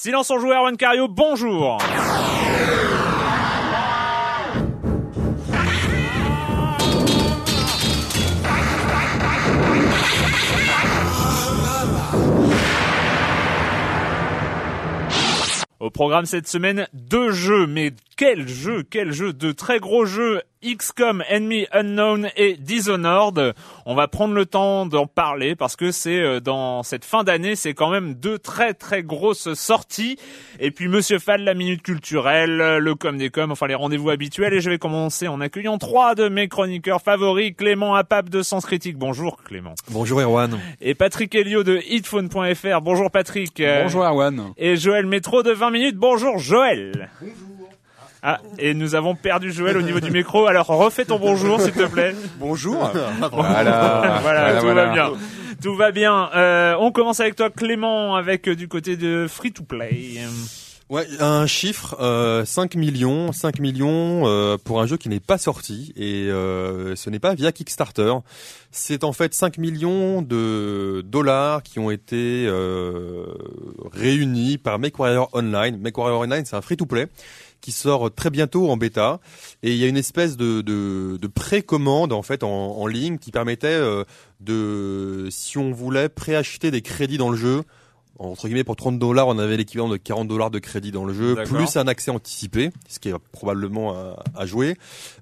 Silence en joueur, One Cario, bonjour. Au programme cette semaine, deux jeux, mais quel jeu, quel jeu, de très gros jeux XCOM Enemy Unknown et Dishonored. On va prendre le temps d'en parler parce que c'est euh, dans cette fin d'année, c'est quand même deux très très grosses sorties. Et puis Monsieur Fall, la minute culturelle, le com des com, enfin les rendez-vous habituels. Et je vais commencer en accueillant trois de mes chroniqueurs favoris, Clément Apap de Sens Critique. Bonjour Clément. Bonjour Erwan. Et Patrick Helio de hitphone.fr. Bonjour Patrick. Bonjour Erwan. Et Joël Métro de 20 minutes. Bonjour Joël. Ah, et nous avons perdu Joël au niveau du micro. Alors refais ton bonjour, s'il te plaît. Bonjour. Voilà, voilà, tout va bien. Tout va bien. Euh, on commence avec toi, Clément, avec euh, du côté de Free to Play. Ouais, un chiffre, euh, 5 millions, 5 millions euh, pour un jeu qui n'est pas sorti et euh, ce n'est pas via Kickstarter. C'est en fait 5 millions de dollars qui ont été euh, réunis par MechWarrior Online. MechWarrior Online, c'est un free-to-play qui sort très bientôt en bêta. Et il y a une espèce de, de, de précommande en fait en, en ligne qui permettait euh, de, si on voulait préacheter des crédits dans le jeu, entre guillemets pour 30 dollars on avait l'équivalent de 40 dollars de crédit dans le jeu plus un accès anticipé ce qui est probablement à, à jouer.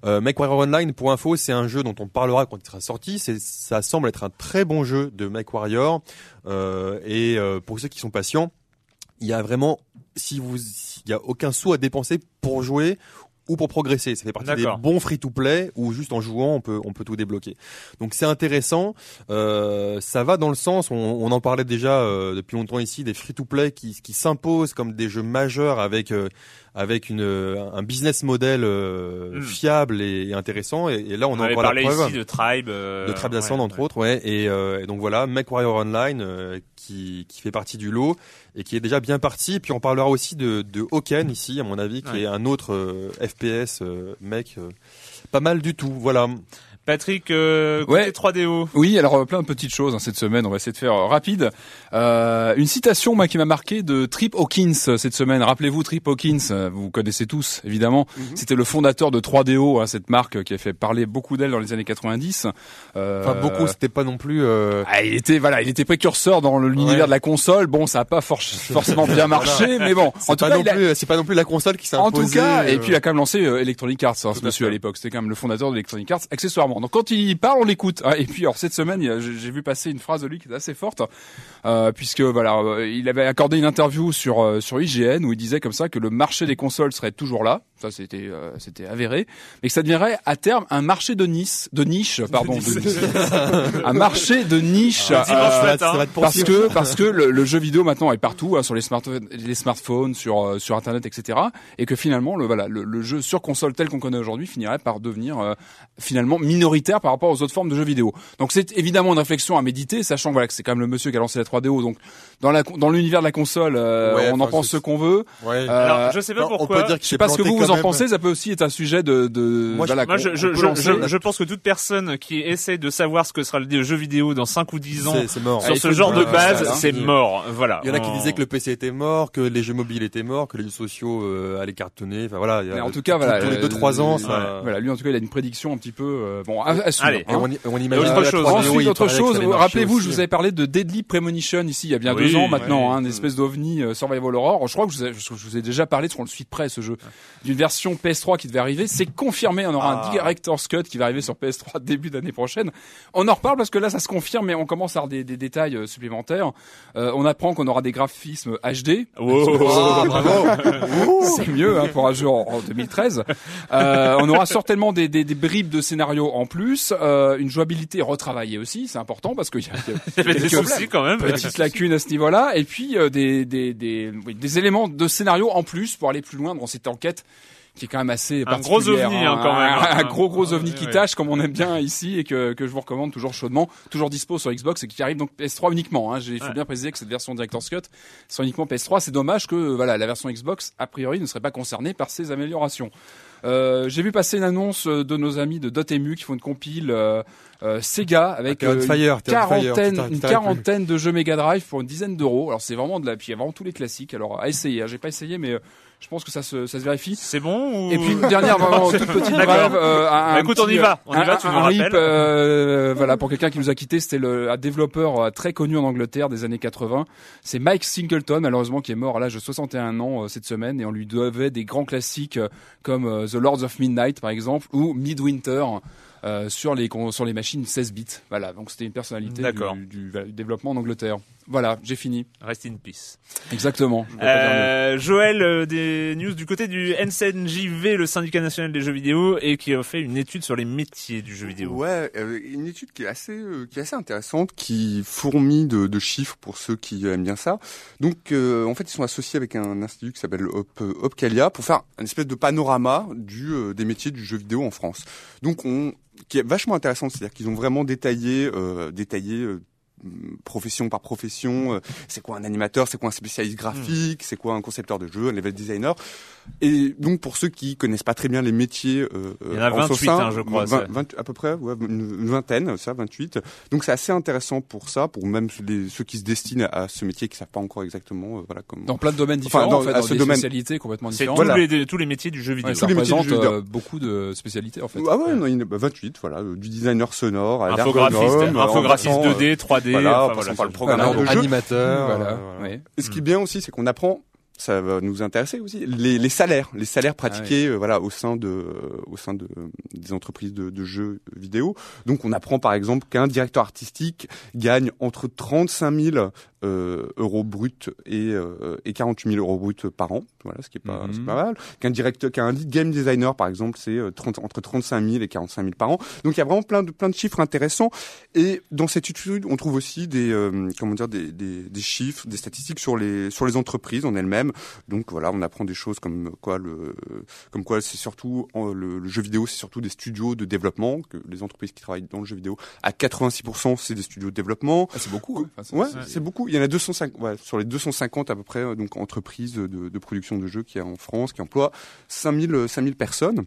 Euh, MechWarrior Online pour info c'est un jeu dont on parlera quand il sera sorti. Ça semble être un très bon jeu de MechWarrior euh, et euh, pour ceux qui sont patients il y a vraiment si vous il y a aucun sou à dépenser pour jouer ou pour progresser. Ça fait partie des bons free-to-play où juste en jouant on peut on peut tout débloquer. Donc c'est intéressant. Euh, ça va dans le sens. On, on en parlait déjà euh, depuis longtemps ici des free-to-play qui qui s'imposent comme des jeux majeurs avec euh, avec une un business model euh, Mm. fiable et, et intéressant. Et, et là on, On, en avait voit la parlé preuve ici de Tribe. de Trap Ascend ouais, entre ouais. autres, ouais. Et, et donc voilà, MechWarrior Online qui, qui fait partie du lot et qui est déjà bien parti. Et puis on parlera aussi de, de Hoken ici, à mon avis, qui Ouais. est un autre euh, FPS euh, mec. euh, pas mal du tout, voilà. Patrick, euh, côté Ouais. 3DO. Oui, alors euh, plein de petites choses hein, cette semaine. On va essayer de faire euh, rapide. Euh, une citation moi qui m'a marqué de Trip Hawkins cette semaine. Rappelez-vous Trip Hawkins, vous connaissez tous évidemment. C'était le fondateur de 3DO, hein, cette marque qui a fait parler beaucoup d'elle dans les années 90. Euh, Enfin beaucoup, c'était pas non plus. euh, ah, il était voilà, il était précurseur dans le- l'univers Ouais. de la console. Bon, ça a pas for- forcément bien marché, mais bon. c'est En tout pas a- plus, c'est pas non plus la console qui s'est en tout cas, et puis il a quand même lancé Electronic Arts, hein, ce monsieur à l'époque. C'était quand même le fondateur d'Electronic Arts, accessoirement. Donc quand il parle, on l'écoute. hein. Et puis alors cette semaine, j'ai vu passer une phrase de lui qui est assez forte, euh, puisque voilà, euh, il avait accordé une interview sur euh, sur IGN où il disait comme ça que le marché des consoles serait toujours là, ça c'était euh, c'était avéré, mais que ça deviendrait à terme un marché de niche, de niche, pardon, de niche. un marché de niche, Ah, dimanche euh, matin. ça va te parce que parce que le, le jeu vidéo maintenant est partout hein, sur les smartphones, les smartphones, sur euh, sur internet, etc. Et que finalement le voilà le, le jeu sur console tel qu'on connaît aujourd'hui finirait par devenir euh, finalement minoritaire par rapport aux autres formes de jeux vidéo. Donc c'est évidemment une réflexion à méditer, sachant voilà que c'est quand même le monsieur qui a lancé la 3DO. Donc dans la dans l'univers de la console, euh, Ouais, on en pense ce qu'on veut. Ouais. Euh, Alors, je sais pas Non, on pourquoi. peut dire Je sais pas ce que vous en pensez, ça peut aussi être un sujet de, de Moi, je- voilà, Moi, je, je, je, je, je pense que toute personne qui essaie de savoir ce que sera le jeu vidéo dans 5 ou 10 ans C'est- c'est mort. sur Allez, ce genre de base, hein. c'est mort. Voilà. Il y en a qui On- disaient que le PC était mort, que les jeux mobiles étaient morts, que les jeux sociaux euh, allaient cartonner. Enfin voilà. il y a- Mais en tout cas, tous- voilà, tous les euh, 2-3 ans, ça. voilà, lui en tout cas, il a une prédiction un petit peu euh, bon à, à suivre, Allez. Hein. on, on imagine autre chose. 3DO, Ensuite, autre chose, rappelez-vous, je vous avais parlé de Deadly Premonition ici il y a bien deux ans maintenant, hein, une espèce d'ovni euh, Survival Horror. Je crois que je vous, ai, je vous ai déjà parlé, le suit de près ce jeu, d'une version PS3 qui devait arriver. C'est confirmé, on aura Ah. un Director's Cut qui va arriver sur PS3 début d'année prochaine. On en reparle parce que là ça se confirme, mais on commence à avoir des, des détails euh, supplémentaires. Euh, on apprend qu'on aura des graphismes HD. Wow. Ah, bravo. C'est mieux hein, pour un jeu en, en 2013. Euh, on aura certainement des, des, des bribes de scénario en plus, euh, une jouabilité retravaillée aussi, c'est important parce qu'il y a, y a y des soucis quand même. petites lacunes à ce niveau-là, et puis euh, des, des, des, oui, des éléments de scénario en plus pour aller plus loin dans cette enquête qui est quand même assez Un gros ovni, hein, quand même. un, un gros gros ovni qui Ouais. tâche comme on aime bien ici et que, que je vous recommande toujours chaudement, toujours dispo sur Xbox et qui arrive donc PS3 uniquement. Hein. Il faut Ouais. bien préciser que cette version Director's Cut c'est uniquement PS3. C'est dommage que voilà la version Xbox a priori ne serait pas concernée par ces améliorations. Euh, J'ai vu passer une annonce euh, de nos amis de Dotemu qui font une compile euh, euh, Sega avec fire, une quarantaine, une quarantaine de jeux Mega Drive pour une dizaine d'euros. Alors c'est vraiment de la, puis il y a vraiment tous les classiques. Alors à essayer. hein. J'ai pas essayé, mais euh, je pense que ça se, ça se vérifie. C'est bon ou... Et puis une dernière vraiment toute petite brève. Euh, un, Bah, écoute, on y va, on y un- va, tu un- nous un rip, euh, voilà pour quelqu'un qui nous a quitté, c'était le un développeur euh, très connu en Angleterre des années 80. C'est Mike Singleton, malheureusement qui est mort à l'âge de 61 ans euh, cette semaine, et on lui devait des grands classiques euh, comme euh, The Lords of Midnight par exemple ou Midwinter. Euh, sur les sur les machines 16 bits. Voilà, donc c'était une personnalité du, du- du développement en Angleterre. Voilà, j'ai fini. Rest in peace. Exactement. Euh, Joël, euh, des news du côté du NCNJV, le syndicat national des jeux vidéo, et qui a fait une étude sur les métiers du jeu vidéo. Ouais, euh, une étude qui est assez euh, qui est assez intéressante, qui fourmille de, de chiffres pour ceux qui aiment bien ça. Donc, euh, en fait, ils sont associés avec un institut qui s'appelle Op, Opcalia pour faire une espèce de panorama du euh, des métiers du jeu vidéo en France. Donc, on qui est vachement intéressant, c'est-à-dire qu'ils ont vraiment détaillé euh, détaillé euh, profession par profession, euh, c'est quoi un animateur, c'est quoi un spécialiste graphique, c'est quoi un concepteur de jeu, un level designer. Et donc pour ceux qui connaissent pas très bien les métiers, euh, Il y en a en 28, sein, hein, je crois, 20 ça. 20 à peu près, ouais, une, vingtaine, ça, 28. Donc c'est assez intéressant pour ça, pour même les, ceux qui se destinent à ce métier qui savent pas encore exactement, euh, voilà comment. Dans plein de domaines Enfin, différents, dans- en fait, à dans ce des domaine. spécialités complètement C'est différentes. tous, Voilà. les, tous les métiers du jeu vidéo. Ouais, ça Tous les métiers du représente jeu euh, beaucoup de spécialités en fait. Ah ouais, non, il y en a- bah, 28, voilà, euh, du designer sonore à Infographiste, infographiste passant, euh, 2D, 3D, voilà, en enfin, passant voilà, par le jeu. Animateur. Voilà. voilà. ouais. Et ce qui est bien aussi, c'est qu'on apprend, ça va nous intéresser aussi, les, les salaires, les salaires pratiqués, euh, voilà, au sein de, euh, au sein de des entreprises de, de jeux vidéo. Donc, on apprend par exemple qu'un directeur artistique gagne entre 35 000 euh, euros bruts et, euh, et 48 000 euros bruts par an. Voilà, ce qui est pas, Mhm. c'est pas mal. Qu'un directeur, qu'un lead game designer, par exemple, c'est 30 entre 35 000 et 45 000 par an. Donc, il y a vraiment plein de plein de chiffres intéressants. Et dans cette étude, on trouve aussi des, euh, comment dire, des, des, des chiffres, des statistiques sur les sur les entreprises en elles-mêmes. Donc voilà, on apprend des choses comme quoi le, comme quoi c'est surtout le, le jeu vidéo, c'est surtout des studios de développement que les entreprises qui travaillent dans le jeu vidéo à 86% c'est des studios de développement. Ah, c'est beaucoup. hein. Enfin, Ouais, c'est- beaucoup. Il y en a 250, ouais, sur les 250 à peu près, euh, donc entreprises de, de production de jeux qui y a en France, qui emploient 5000, euh, 5000 personnes.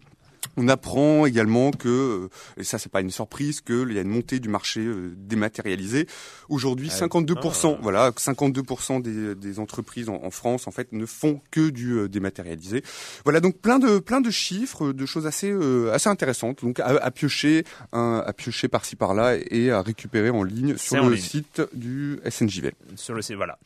On apprend également que, et ça c'est pas une surprise, qu'il y a une montée du marché euh, dématérialisé. Aujourd'hui, Ah oui. 52%, Ah. voilà, 52% des, des entreprises en, en France en fait ne font que du euh, dématérialisé. Voilà donc plein de plein de chiffres, de choses assez euh, assez intéressantes. Donc à, à piocher, un- à piocher par-ci par-là et à récupérer en ligne sur le ligne. site du SNJV. sur le site, voilà.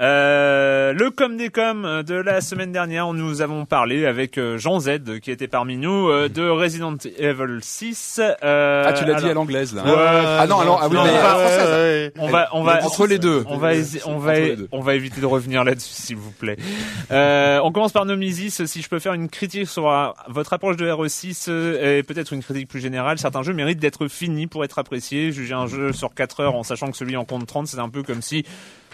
Euh, le com des com de la semaine dernière, nous avons parlé avec euh, Jean Z qui était parmi nous euh, de Resident Evil 6. Euh, Ah, tu l'as dit à l'anglaise là. Ouais. Ah non, alors ah oui, Non, mais- française. On va, on va entre les deux. On va, on va, on va éviter de revenir là-dessus, s'il vous plaît. Euh, on commence par Nomisis. Si je peux faire une critique sur euh, votre approche de RE6 euh, et peut-être une critique plus générale, certains jeux méritent d'être finis pour être appréciés. Juger un jeu sur 4 heures en sachant que celui en compte 30, c'est un peu comme si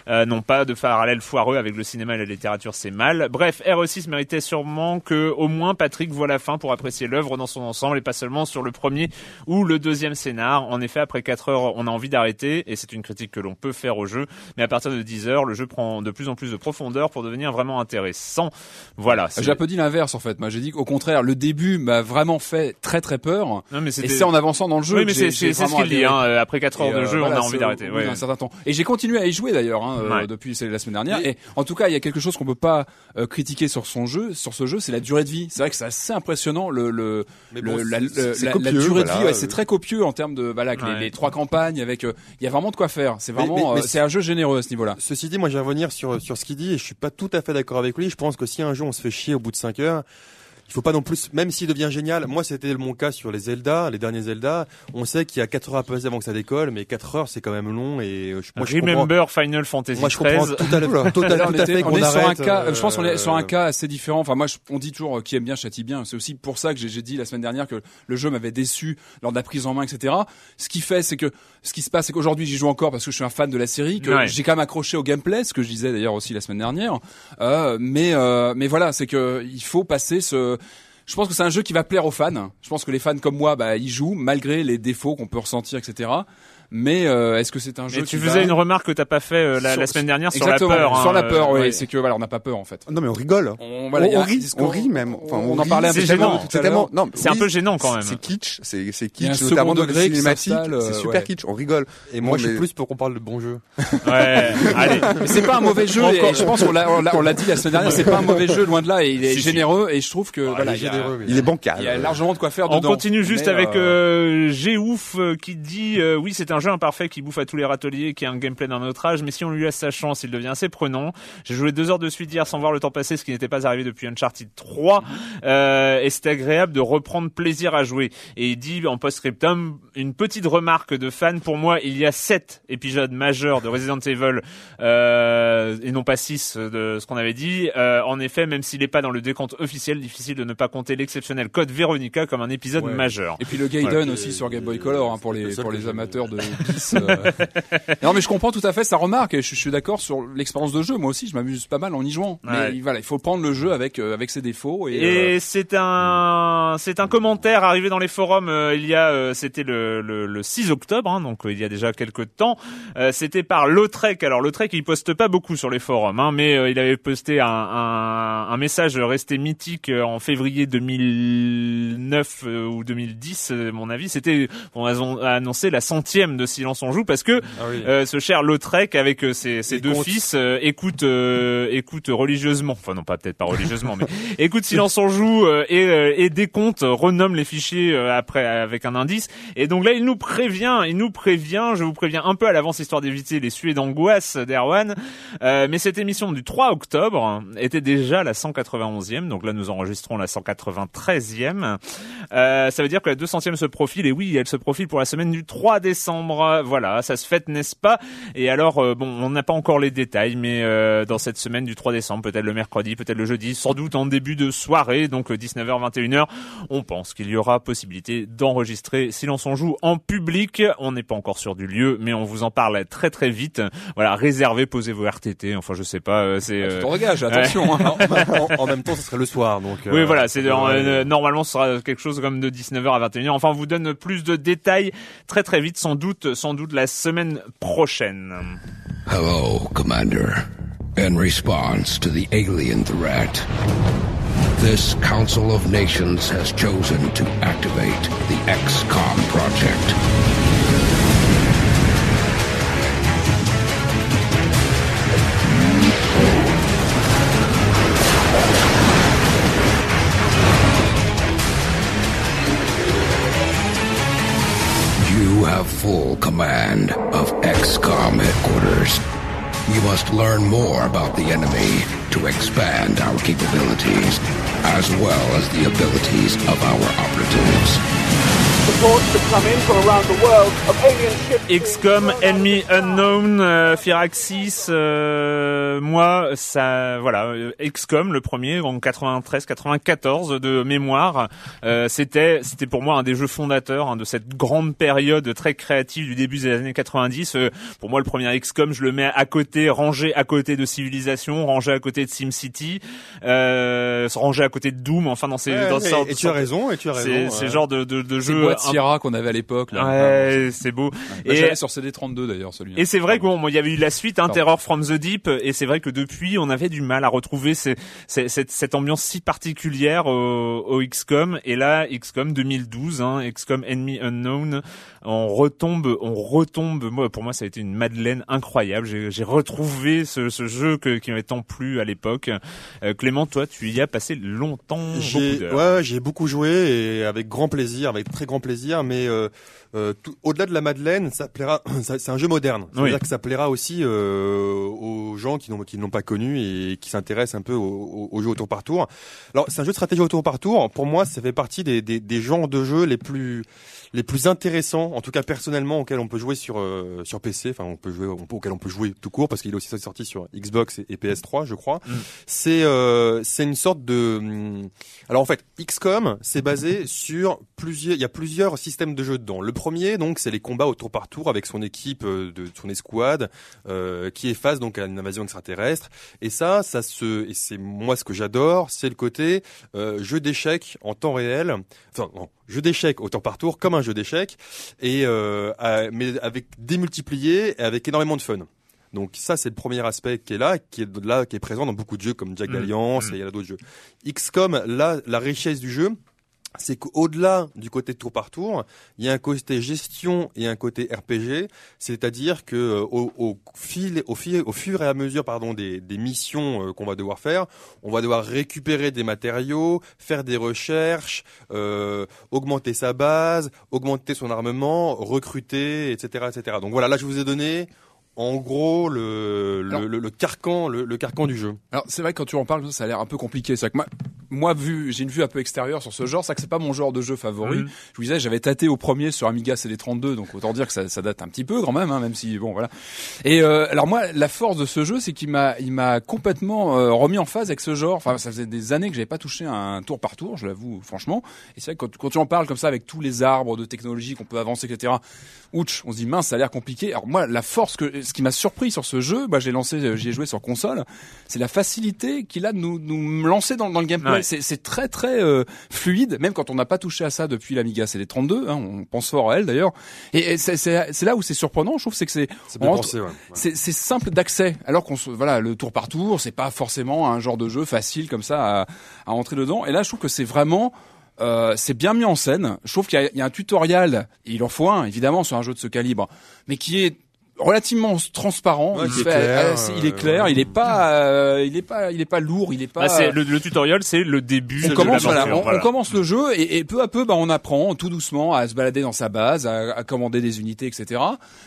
euh, non pas de parallèle foireux avec le cinéma et la littérature, c'est mal. Bref, RE6 méritait sûrement que au moins Patrick voit la fin pour apprécier l'œuvre dans son ensemble et pas seulement sur le premier ou le deuxième scénar. En effet, après 4 heures, on a envie d'arrêter et c'est une critique que l'on peut faire au jeu. Mais à partir de 10 heures, le jeu prend de plus en plus de profondeur pour devenir vraiment intéressant. Voilà. J'ai un peu dit l'inverse en fait. Moi, j'ai dit qu'au contraire, le début m'a vraiment fait très très peur. Non, mais Et c'est en avançant dans le jeu. Oui, mais c'est ce qu'il dit. Hein. Après 4 heures Et, de euh, jeu, voilà, on a envie d'arrêter. Ouais. d'un certain temps. Et j'ai continué à y jouer d'ailleurs hein, euh, Ouais. depuis la semaine dernière. Et en tout cas, il y a quelque chose qu'on peut pas euh, critiquer sur son jeu, sur ce jeu, c'est la durée de vie. C'est vrai que c'est assez impressionnant le le, Mais le- bon, la, c'est- le- c'est- c'est la- la copieux, durée de vie. ouais, c'est très copieux en termes de voilà avec les- Ouais. les, trois campagnes avec. euh, Il y a vraiment de quoi faire. C'est vraiment mais- mais euh, c'est un jeu généreux à ce niveau-là. Ceci dit, moi, je vais revenir sur sur ce qu'il dit et je suis pas tout à fait d'accord avec lui. Je pense que si un jeu on se fait chier au bout de 5 heures, il faut pas non plus, même s'il devient génial. Moi, c'était mon cas sur les Zelda, les derniers Zelda. On sait qu'il y a 4 heures à passer avant que ça décolle, mais 4 heures, c'est quand même long et euh, je, moi, je. Remember Final Fantasy Moi, je comprends 13. tout à, tout à, tout à, tout fait qu'on sur un cas, euh, je pense qu'on est sur un cas assez différent. Enfin, moi, je- on dit toujours euh, qui aime bien châtie bien. C'est aussi pour ça que j'ai j'ai dit la semaine dernière que le jeu m'avait déçu lors de la prise en main, etc. Ce qui fait, c'est que ce qui se passe, c'est qu'aujourd'hui, j'y joue encore parce que je suis un fan de la série, que Ouais. j'ai quand même accroché au gameplay, ce que je disais d'ailleurs aussi la semaine dernière. Euh, mais euh, mais voilà, c'est que il faut passer ce je pense que c'est un jeu qui va plaire aux fans. Je pense que les fans comme moi, bah, ils jouent malgré les défauts qu'on peut ressentir, etc. Mais euh, est-ce que c'est un jeu Mais tu faisais va- une remarque que t'as pas fait euh, la, Sur- la semaine dernière sur la peur. Sur hein, la peur, euh, oui. ouais. C'est que voilà, on n'a pas peur en fait. Non mais on rigole. On, On, voilà, on un rit, on rit même. Enfin, on on, en parlait un peu gênant. tout à C'est l'heure. tellement, non, C'est un oui, peu gênant quand même. C'est kitsch, c'est c'est un kitsch, notamment second dans les cinématiques. euh, C'est super ouais. kitsch, on rigole. Et moi, Bon, je suis plus pour qu'on parle de bons jeux. Ouais, allez. Mais c'est pas un mauvais jeu. Je pense qu'on l'a, on l'a, on l'a dit la semaine dernière. C'est pas un mauvais jeu, loin de là. Et il est généreux. Et je trouve que voilà, il est bancal. il y a largement de quoi faire On continue juste avec euh, Géouf qui dit oui c'est un jeu imparfait qui bouffe à tous les râteliers qui a un gameplay d'un autre âge mais si on lui laisse sa chance il devient assez prenant. J'ai joué deux heures de suite hier sans voir le temps passer ce qui n'était pas arrivé depuis Uncharted 3 euh, et c'était agréable de reprendre plaisir à jouer. Et il dit en post-scriptum une petite remarque de fan pour moi il y a sept épisodes majeurs de Resident Evil euh, et non pas six de ce qu'on avait dit. Euh, en effet même s'il n'est pas dans le décompte officiel difficile de ne pas compter l'exceptionnel code Veronica comme un épisode Ouais. majeur. Et puis le Gaiden Voilà. aussi sur Game Boy Color hein, pour C'est les pour les amateurs de bis. euh. non mais je comprends tout à fait sa remarque et je, je suis d'accord sur l'expérience de jeu. Moi aussi, je m'amuse pas mal en y jouant. Ouais. Mais voilà, il faut prendre le jeu avec euh, avec ses défauts et, euh, Et c'est un c'est un commentaire arrivé dans les forums il y a c'était le, le, le 6 octobre hein, donc il y a déjà quelques temps c'était par Lautrec alors Lautrec il poste pas beaucoup sur les forums hein, mais il avait posté un, un, un message resté mythique en février 2009 euh, ou 2010 euh, mon avis c'était on a annoncé la centième de Silence on joue parce que Ah oui. euh, ce cher Lautrec avec euh, ses, ses deux fils euh, écoute euh, écoute religieusement. Enfin non pas peut-être pas religieusement mais écoute silence on joue euh, et, euh, et décompte renomme les fichiers euh, après avec un indice. Et donc là il nous prévient il nous prévient je vous préviens un peu à l'avance histoire d'éviter les suées d'angoisse d'Erwan euh, mais cette émission du 3 octobre était déjà la 191e donc là nous enregistrons la 193e euh, ça veut dire que la 200e se profile et oui elle se profile pour la semaine du 3 décembre voilà ça se fête n'est-ce pas? Et alors euh, bon on n'a pas encore les détails mais euh, dans cette semaine du 3 décembre peut-être le mercredi peut-être le jeudi sans doute en début de soirée donc euh, 19h 21h on pense qu'il y aura possibilité d'enregistrer Silence on joue en public on n'est pas encore sûr du lieu mais on vous en parle très très vite voilà réservez posez vos RTT enfin je sais pas euh, c'est tu euh, te regages, attention. hein. en, en même temps, ce serait le soir, donc. oui, euh, voilà, c'est euh, normalement ce sera quelque chose comme de 19h à 21h. Enfin, on vous donne plus de détails très très vite, sans doute, sans doute la semaine prochaine. Hello, Commander. In response to the alien threat, this Council of Nations has chosen to activate the XCOM project. Have full command of XCOM headquarters. You must learn more about the enemy to expand our capabilities. as well as the abilities of our operatives. XCOM, Enemy Unknown, euh, Firaxis, euh, moi, ça, voilà, euh, XCOM, le premier en 93-94 de mémoire, euh, c'était, c'était pour moi un des jeux fondateurs hein, de cette grande période très créative du début des années 90. Euh, pour moi, le premier XCOM, je le mets à côté, rangé à côté de Civilization, rangé à côté de SimCity, euh, rangé à côté de Doom. Enfin, dans ces, Ouais, dans et, sorte- et tu as raison, et tu as raison. c'est ouais. genre de, de, de Ces un- Sierra qu'on avait à l'époque. là. Ouais, c'est beau. Et- sur CD32 d'ailleurs celui-là. Et c'est vrai que bon, moi, il y avait eu la suite, hein. Terror from the Deep, et c'est vrai que depuis, on avait du mal à retrouver ces- ces- cette, cette ambiance si particulière au, au XCOM. Et là, XCOM 2012, hein, XCOM Enemy Unknown, on retombe, on retombe. Moi, pour moi, ça a été une madeleine incroyable. J'ai retrouvé ce, ce jeu que, qui m'avait tant plu à l'époque. Euh, Clément, toi, tu y as passé longtemps, J'ai ouais, j'ai beaucoup joué et avec grand plaisir, avec très grand plaisir. Mais euh, euh, au-delà de la Madeleine, ça plaira. C'est un jeu moderne. C'est-à-dire Oui. que ça plaira aussi euh, aux gens qui n'ont qui ne l'ont pas connu et qui s'intéressent un peu au, au, au jeu au tour par tour. Alors c'est un jeu de stratégie au tour par tour. Pour moi, ça fait partie des, des, des genres de jeux les plus les plus intéressants, en tout cas personnellement, auxquels on peut jouer sur euh, sur PC. Enfin, on peut jouer, on peut, auquel on peut jouer tout court parce qu'il est aussi sorti sur Xbox et, et PS3, je crois. Mm. C'est euh, c'est une sorte de hum, alors en fait, XCOM, c'est basé sur plusieurs. Il y a plusieurs systèmes de jeu dedans. Le premier, donc, c'est les combats au tour par tour avec son équipe euh, de son escouade euh, qui est face donc à une invasion extraterrestre. Et ça, ça se, et c'est moi ce que j'adore, c'est le côté euh, jeu d'échecs en temps réel. Enfin, non, jeu d'échecs au tour par tour comme un jeu d'échecs et euh, à- mais avec démultiplié et avec énormément de fun. Donc ça, c'est le premier aspect qui est là, qui est là, qui est présent dans beaucoup de jeux comme Jack Mm. Alliance Mm. et il y a d'autres jeux. XCOM, là, la richesse du jeu, c'est qu'au-delà du côté tour par tour, il y a un côté gestion et un côté RPG, c'est-à-dire que euh, au, au fil, au, fil, au fur et à mesure, pardon, des, des missions euh, qu'on va devoir faire, on va devoir récupérer des matériaux, faire des recherches, euh, augmenter sa base, augmenter son armement, recruter, etc., etc. Donc voilà, là, je vous ai donné en gros le, le, Alors- le, le carcan, le, le carcan du jeu. Alors c'est vrai que quand tu en parles, ça a l'air un peu compliqué. C'est vrai que moi, moi vu, j'ai une vue un peu extérieure sur ce genre. C'est vrai que c'est pas mon genre de jeu favori. Mhm. Je vous disais, j'avais tâté au premier sur Amiga CD32, donc autant dire que ça, ça date un petit peu quand même, hein, même si bon voilà. Et euh, alors moi, la force de ce jeu, c'est qu'il m'a, il m'a complètement euh, remis en phase avec ce genre. Enfin, ça faisait des années que j'avais pas touché un tour par tour, je l'avoue franchement. Et c'est vrai que quand, quand tu en parles comme ça avec tous les arbres de technologie qu'on peut avancer, etc. Ouch, on se dit mince, ça a l'air compliqué. Alors moi, la force que, ce qui m'a surpris sur ce jeu, moi j'ai lancé, euh, j'y ai joué sur console, c'est la facilité qu'il a de nous, nous lancer dans, dans le gameplay. Ouais. C'est, très très euh, fluide, même quand on n'a pas touché à ça depuis l'Amiga CD32. Hein, on pense fort à elle d'ailleurs. Et, et c'est, là où c'est surprenant, je trouve, c'est que c'est ouais. Simple d'accès, alors qu'on voilà, le tour par tour, c'est pas forcément un genre de jeu facile comme ça à, à entrer dedans. Et là, je trouve que c'est vraiment euh, c'est bien mis en scène. Je trouve qu'il y y a un tutoriel, il en faut un évidemment sur un jeu de ce calibre, mais qui est relativement transparent. Ouais, il, est fait- clair, assez- il est euh, clair, ouais. il est pas, euh, il est pas, il est pas lourd, il est pas. Bah, c'est le, le tutoriel, c'est le début on de commence, voilà, on, on commence le jeu et, et peu à peu, bah, on apprend tout doucement à se balader dans sa base, à, à commander des unités, etc.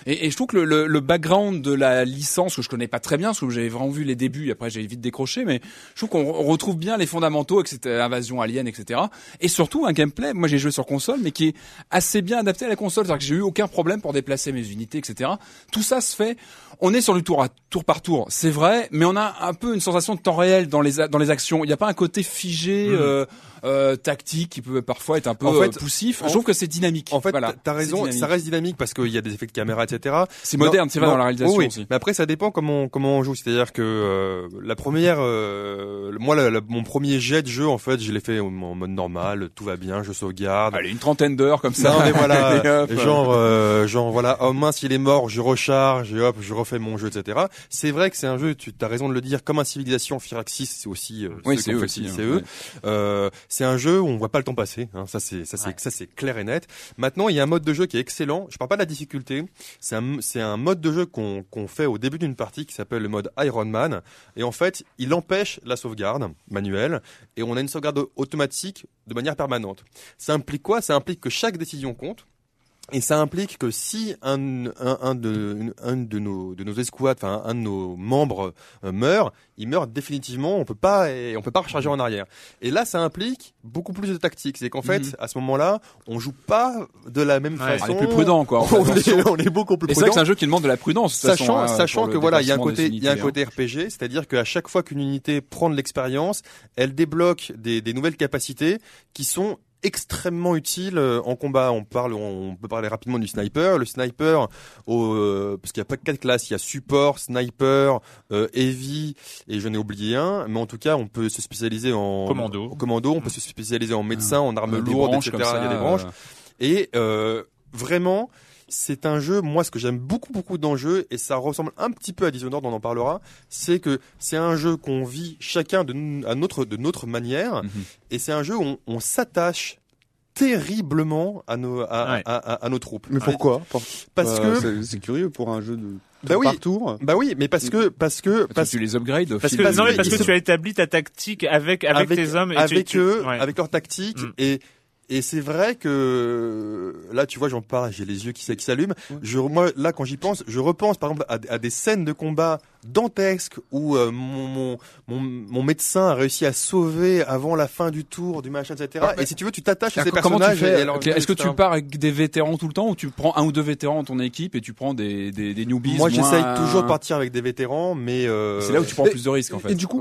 Et, et je trouve que le, le, le background de la licence que je connais pas très bien, parce que j'avais vraiment vu les débuts, et après j'ai vite décroché, mais je trouve qu'on retrouve bien les fondamentaux, etc. Invasion alien, etc. Et surtout un gameplay. Moi, j'ai joué sur console, mais qui est assez bien adapté à la console, c'est-à-dire que j'ai eu aucun problème pour déplacer mes unités, etc. Tout ça se fait. On est sur du tour à tour par tour, c'est vrai, mais on a un peu une sensation de temps réel dans les dans les actions. Il n'y a pas un côté figé. euh, euh, tactique qui peut parfois être un peu En fait, euh, poussif. Je trouve que c'est dynamique. En fait, voilà, t'as raison, ça reste dynamique parce qu'il y a des effets de caméra, etc. C'est moderne, c'est vrai dans la réalisation oui, oui. aussi. Mais après, ça dépend comment on, comment on joue. C'est-à-dire que euh, la première, euh, moi, la- la- mon premier jet de jeu, en fait, je l'ai fait en mode normal, tout va bien, je sauvegarde. Allez, une trentaine d'heures comme ça. Non mais voilà, genre euh, genre voilà, oh mince il est mort, je recharge et hop je refais mon jeu etc. C'est vrai que c'est un jeu, tu as raison de le dire, comme un Civilisation Firaxis, c'est aussi euh, Oui, ceux c'est eux hein, c'est eux. ouais. Euh, un jeu où on voit pas le temps passer, hein, ça c'est ça c'est Ouais. ça c'est clair et net. Maintenant il y a un mode de jeu qui est excellent. Je parle pas de la difficulté, c'est un c'est un mode de jeu qu'on qu'on fait au début d'une partie qui s'appelle le mode Iron Man et en fait il empêche la sauvegarde manuelle et on a une sauvegarde automatique de manière permanente. Ça implique quoi? Ça implique que chaque décision compte. Et ça implique que si un, un, un de, un de nos de nos escouades, enfin un de nos membres euh, meurt, il meurt définitivement. On peut pas et on peut pas recharger en arrière. Et là, ça implique beaucoup plus de tactique. C'est qu'en fait, Mhm. à ce moment-là, on joue pas de la même Ouais. façon. On est plus prudent, quoi. On est, on est beaucoup plus Et c'est vrai prudent. que c'est un jeu qui demande de la prudence. de Sachant, façon, hein, sachant pour que voilà, il y a un côté, il y a un côté RPG, c'est-à-dire qu'à chaque fois qu'une unité prend de l'expérience, elle débloque des, des nouvelles capacités qui sont extrêmement utiles euh, en combat. On parle, on peut parler rapidement du sniper. Le sniper, au, euh, parce qu'il n'y a pas que quatre classes, il y a support, sniper, euh, heavy, et je n'ai oublié un. Mais en tout cas, on peut se spécialiser en Commando. en commando, on peut se spécialiser en médecin, en armes lourdes, etc. il y a des euh, branches. Et euh, vraiment, c'est un jeu, moi ce que j'aime beaucoup beaucoup dans le jeu, et ça ressemble un petit peu à Dishonored, on en parlera, c'est que c'est un jeu qu'on vit chacun de, à notre, de notre manière, Mhm. et c'est un jeu où on, on s'attache terriblement à nos, à, Ouais. à, à- à nos troupes. Mais pourquoi Pour- Parce Bah, que, c'est- curieux pour un jeu de Bah oui. par tour. bah oui, mais parce que, parce que, Parce parce que tu les upgrades Parce que, du- non, mais parce ils que tu as établi ta tactique avec, avec, tes hommes. Et tu- avec tu- eux, ouais. avec leur tactique Mm. et et c'est vrai que là, tu vois, j'en parle, j'ai les yeux qui, s'allument. Je, moi, là, quand j'y pense, je repense par exemple à, à des scènes de combat dantesques où euh, mon, mon, mon, mon médecin a réussi à sauver avant la fin du tour, du machin, etc. Ah, et si tu veux, tu t'attaches à ces Alors, Comment tu personnages. leur- Est-ce que tu pars avec des vétérans tout le temps ou tu prends un ou deux vétérans dans ton équipe et tu prends des, des, des newbies Moi, j'essaye toujours de partir avec des vétérans, mais euh, C'est là où tu prends Et- plus de risques en fait. Et du coup,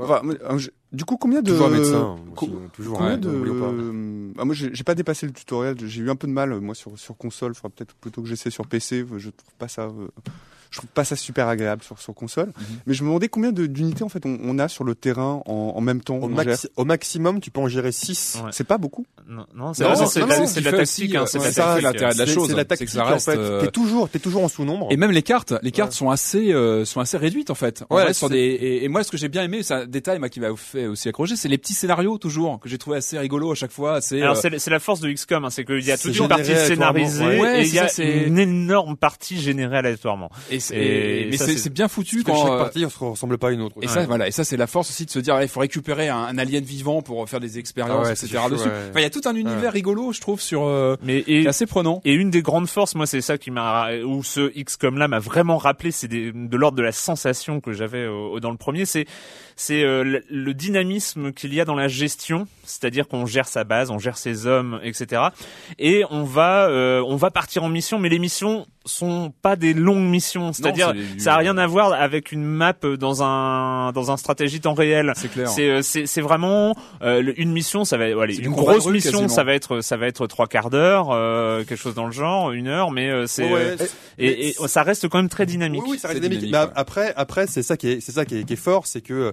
jeu- du coup, combien de toujours un médecin, co- aussi, toujours Combien un- de pas. ah, moi j'ai pas dépassé le tutoriel j'ai eu un peu de mal euh, moi sur sur console faudra peut-être plutôt que j'essaie sur PC je trouve pas ça euh, je trouve pas ça super agréable sur sur console Mhm. mais je me demandais combien de- d'unités en fait on, on a sur le terrain en, en même temps Au, maxi- maximum, tu peux en gérer 6 Ouais. c'est pas beaucoup Non, non, c'est c'est de la- c'est tactique. hein, euh, c'est ça, l'intérêt de la C'est- chose, C'est la c'est que tactique ça en reste, fait. euh, T'es toujours, t'es toujours en sous-nombre. Et même les cartes, les cartes sont assez euh, sont assez réduites en fait. En Ouais, vrai, sur c'est- des et, et moi ce que j'ai bien aimé, c'est un détail moi qui m'a fait aussi accrocher, c'est les petits scénarios toujours que j'ai trouvé assez rigolo à chaque fois. Assez, Alors euh, c'est c'est la force de XCOM, hein, c'est qu'il y a C'est toute une partie scénarisée ouais. Et il y a c'est c'est- une énorme partie générée aléatoirement. et, et mais c'est bien foutu Parce que quand chaque euh, partie ne ressemble pas à une autre. Et ça, voilà, et ça, c'est la force aussi de se dire, il faut récupérer un, un alien vivant pour faire des expériences, Ah ouais, etc. c'est chaud, dessus. ouais. Enfin, il y a tout un univers Ouais. rigolo, je trouve, sur, euh, Mais qui et, est assez prenant. et une des grandes forces, moi, c'est ça qui m'a où ce XCOM là m'a vraiment rappelé, c'est de l'ordre de la sensation que j'avais dans le premier, c'est c'est euh, le, le dynamisme qu'il y a dans la gestion, c'est-à-dire qu'on gère sa base, on gère ses hommes, etc. Et on va euh, on va partir en mission, mais les missions sont pas des longues missions, c'est-à-dire ça a rien à voir avec une map dans un dans un stratégie temps réel. C'est clair. C'est euh, c'est c'est vraiment euh, une mission, ça va allez, C'est une grosse mission, quasiment. ça va être ça va être trois quarts d'heure, euh, quelque chose dans le genre, une heure, mais euh, c'est Ouais, euh, et, et ça reste quand même très dynamique. Oui, oui, ça reste C'est dynamique. dynamique, Mais après, après, c'est ça qui est, c'est ça qui est, qui est fort, c'est que euh,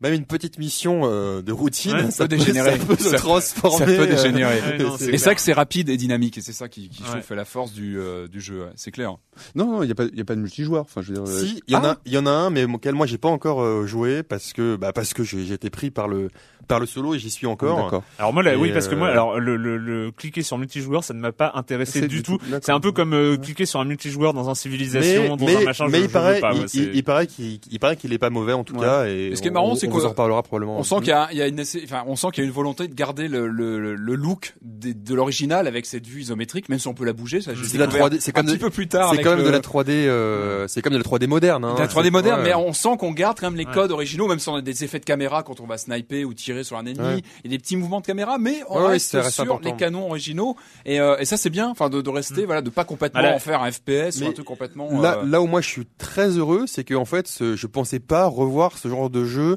même une petite mission euh, de routine, Ouais, ça peut dégénérer. ça peut se transformer. ça peut euh, dégénérer. Ouais, non, c'est Et ça que c'est rapide et dynamique, et c'est ça qui, qui Ouais. fait la force du, euh, du jeu. ouais. C'est clair. non non il y a pas il y a pas de multijoueur enfin je veux dire euh, Si, il y en ah, a, il y en a un, mais auquel moi j'ai pas encore euh, joué parce que, bah, parce que j'ai j'ai été pris par le, par le solo et j'y suis encore. d'accord Alors moi là, oui parce que moi alors le, le, le cliquer sur multijoueur ça ne m'a pas intéressé du du tout. C'est un peu comme euh, cliquer sur un multijoueur dans un civilisation, Mais, dans mais, un machin. mais je, il je paraît, il, paraît qu'il, il paraît qu'il est pas mauvais en tout cas. Et, ce qui est marrant, c'est on vous en reparlera probablement. On sent qu'il y a, il y a une, assez- enfin, on sent qu'il y a une volonté de garder le, le, le look de l'original avec cette vue isométrique, même si on peut la bouger. Ça, C'est la découvert 3D, c'est un petit peu plus tard. c'est quand même le- de la 3D, euh, c'est comme de la 3D moderne. Hein. de la 3D C'est- moderne, ouais. mais on sent qu'on garde quand même les Ouais. codes originaux, même si on a des effets de caméra quand on va sniper ou tirer sur un ennemi, et des petits mouvements de caméra, mais on reste, sur important. les canons originaux. Et, euh, et ça c'est bien, enfin de, de rester, voilà, de pas complètement en faire un FPS ou Mais un truc complètement. Là, euh, là où moi je suis très heureux, c'est que en fait, je pensais pas revoir ce genre de jeu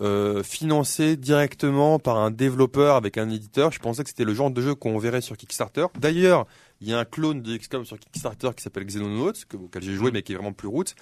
euh, financé directement par un développeur avec un éditeur. Je pensais que c'était le genre de jeu qu'on verrait sur Kickstarter. D'ailleurs, il y a un clone de XCOM sur Kickstarter qui s'appelle Xenonauts, que, auquel j'ai joué mais qui est vraiment plus route.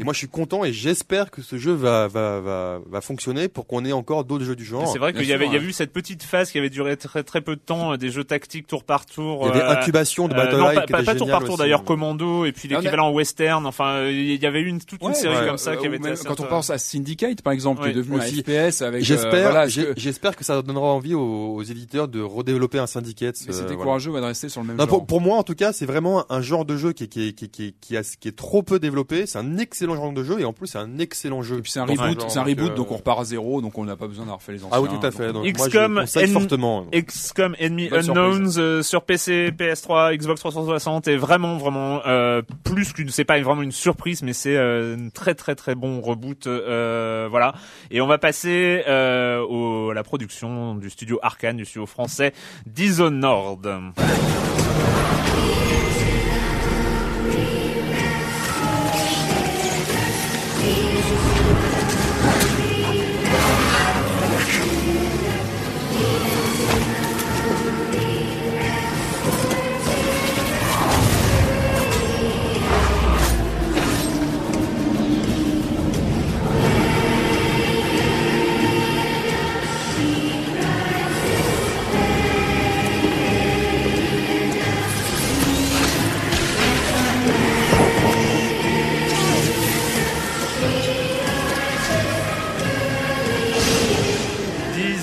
Et moi je suis content et j'espère que ce jeu va, va, va, va fonctionner pour qu'on ait encore d'autres jeux du genre. C'est vrai qu'il y avait, il y a eu cette petite phase qui avait duré très très peu de temps, euh, des jeux tactiques tour par tour. Il y avait euh, Incubation de euh, Battle non, Eye pas, pas, pas tour par tour d'ailleurs, Commando et puis l'équivalent western. Enfin, euh, il y avait eu une toute une série ouais, comme ça euh, qui avait été quand on pense à Syndicate par exemple, qui est devenu aussi. un FPS avec. euh, J'espère, voilà, j'espère que ça donnera envie aux, aux éditeurs de redévelopper un syndicate. mais euh, c'était courageux rester sur le même Non, genre. pour, pour moi en tout cas, c'est vraiment un genre de jeu qui est, qui est, qui est, qui est, qui a- qui est trop peu développé. C'est un excellent genre de jeu et en plus c'est un excellent jeu. Et puis c'est un reboot, c'est un donc, reboot, euh, donc on repart à zéro, donc on n'a pas besoin d'avoir fait les anciens. Ah oui, tout à fait. donc, XCOM, fortement. Enemy Unknowns euh, sur PC, PS3, Xbox 360 est vraiment vraiment euh, plus qu'une c'est pas vraiment une surprise mais c'est euh, un très très très bon reboot euh, voilà et on va passer euh, au, à la production du studio Arkane du studio français Dishonored. Yeah.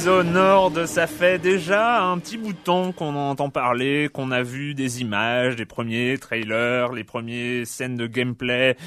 Dishonored, ça fait déjà un petit bout de temps qu'on en entend parler, qu'on a vu des images, des premiers trailers, les premières scènes de gameplay,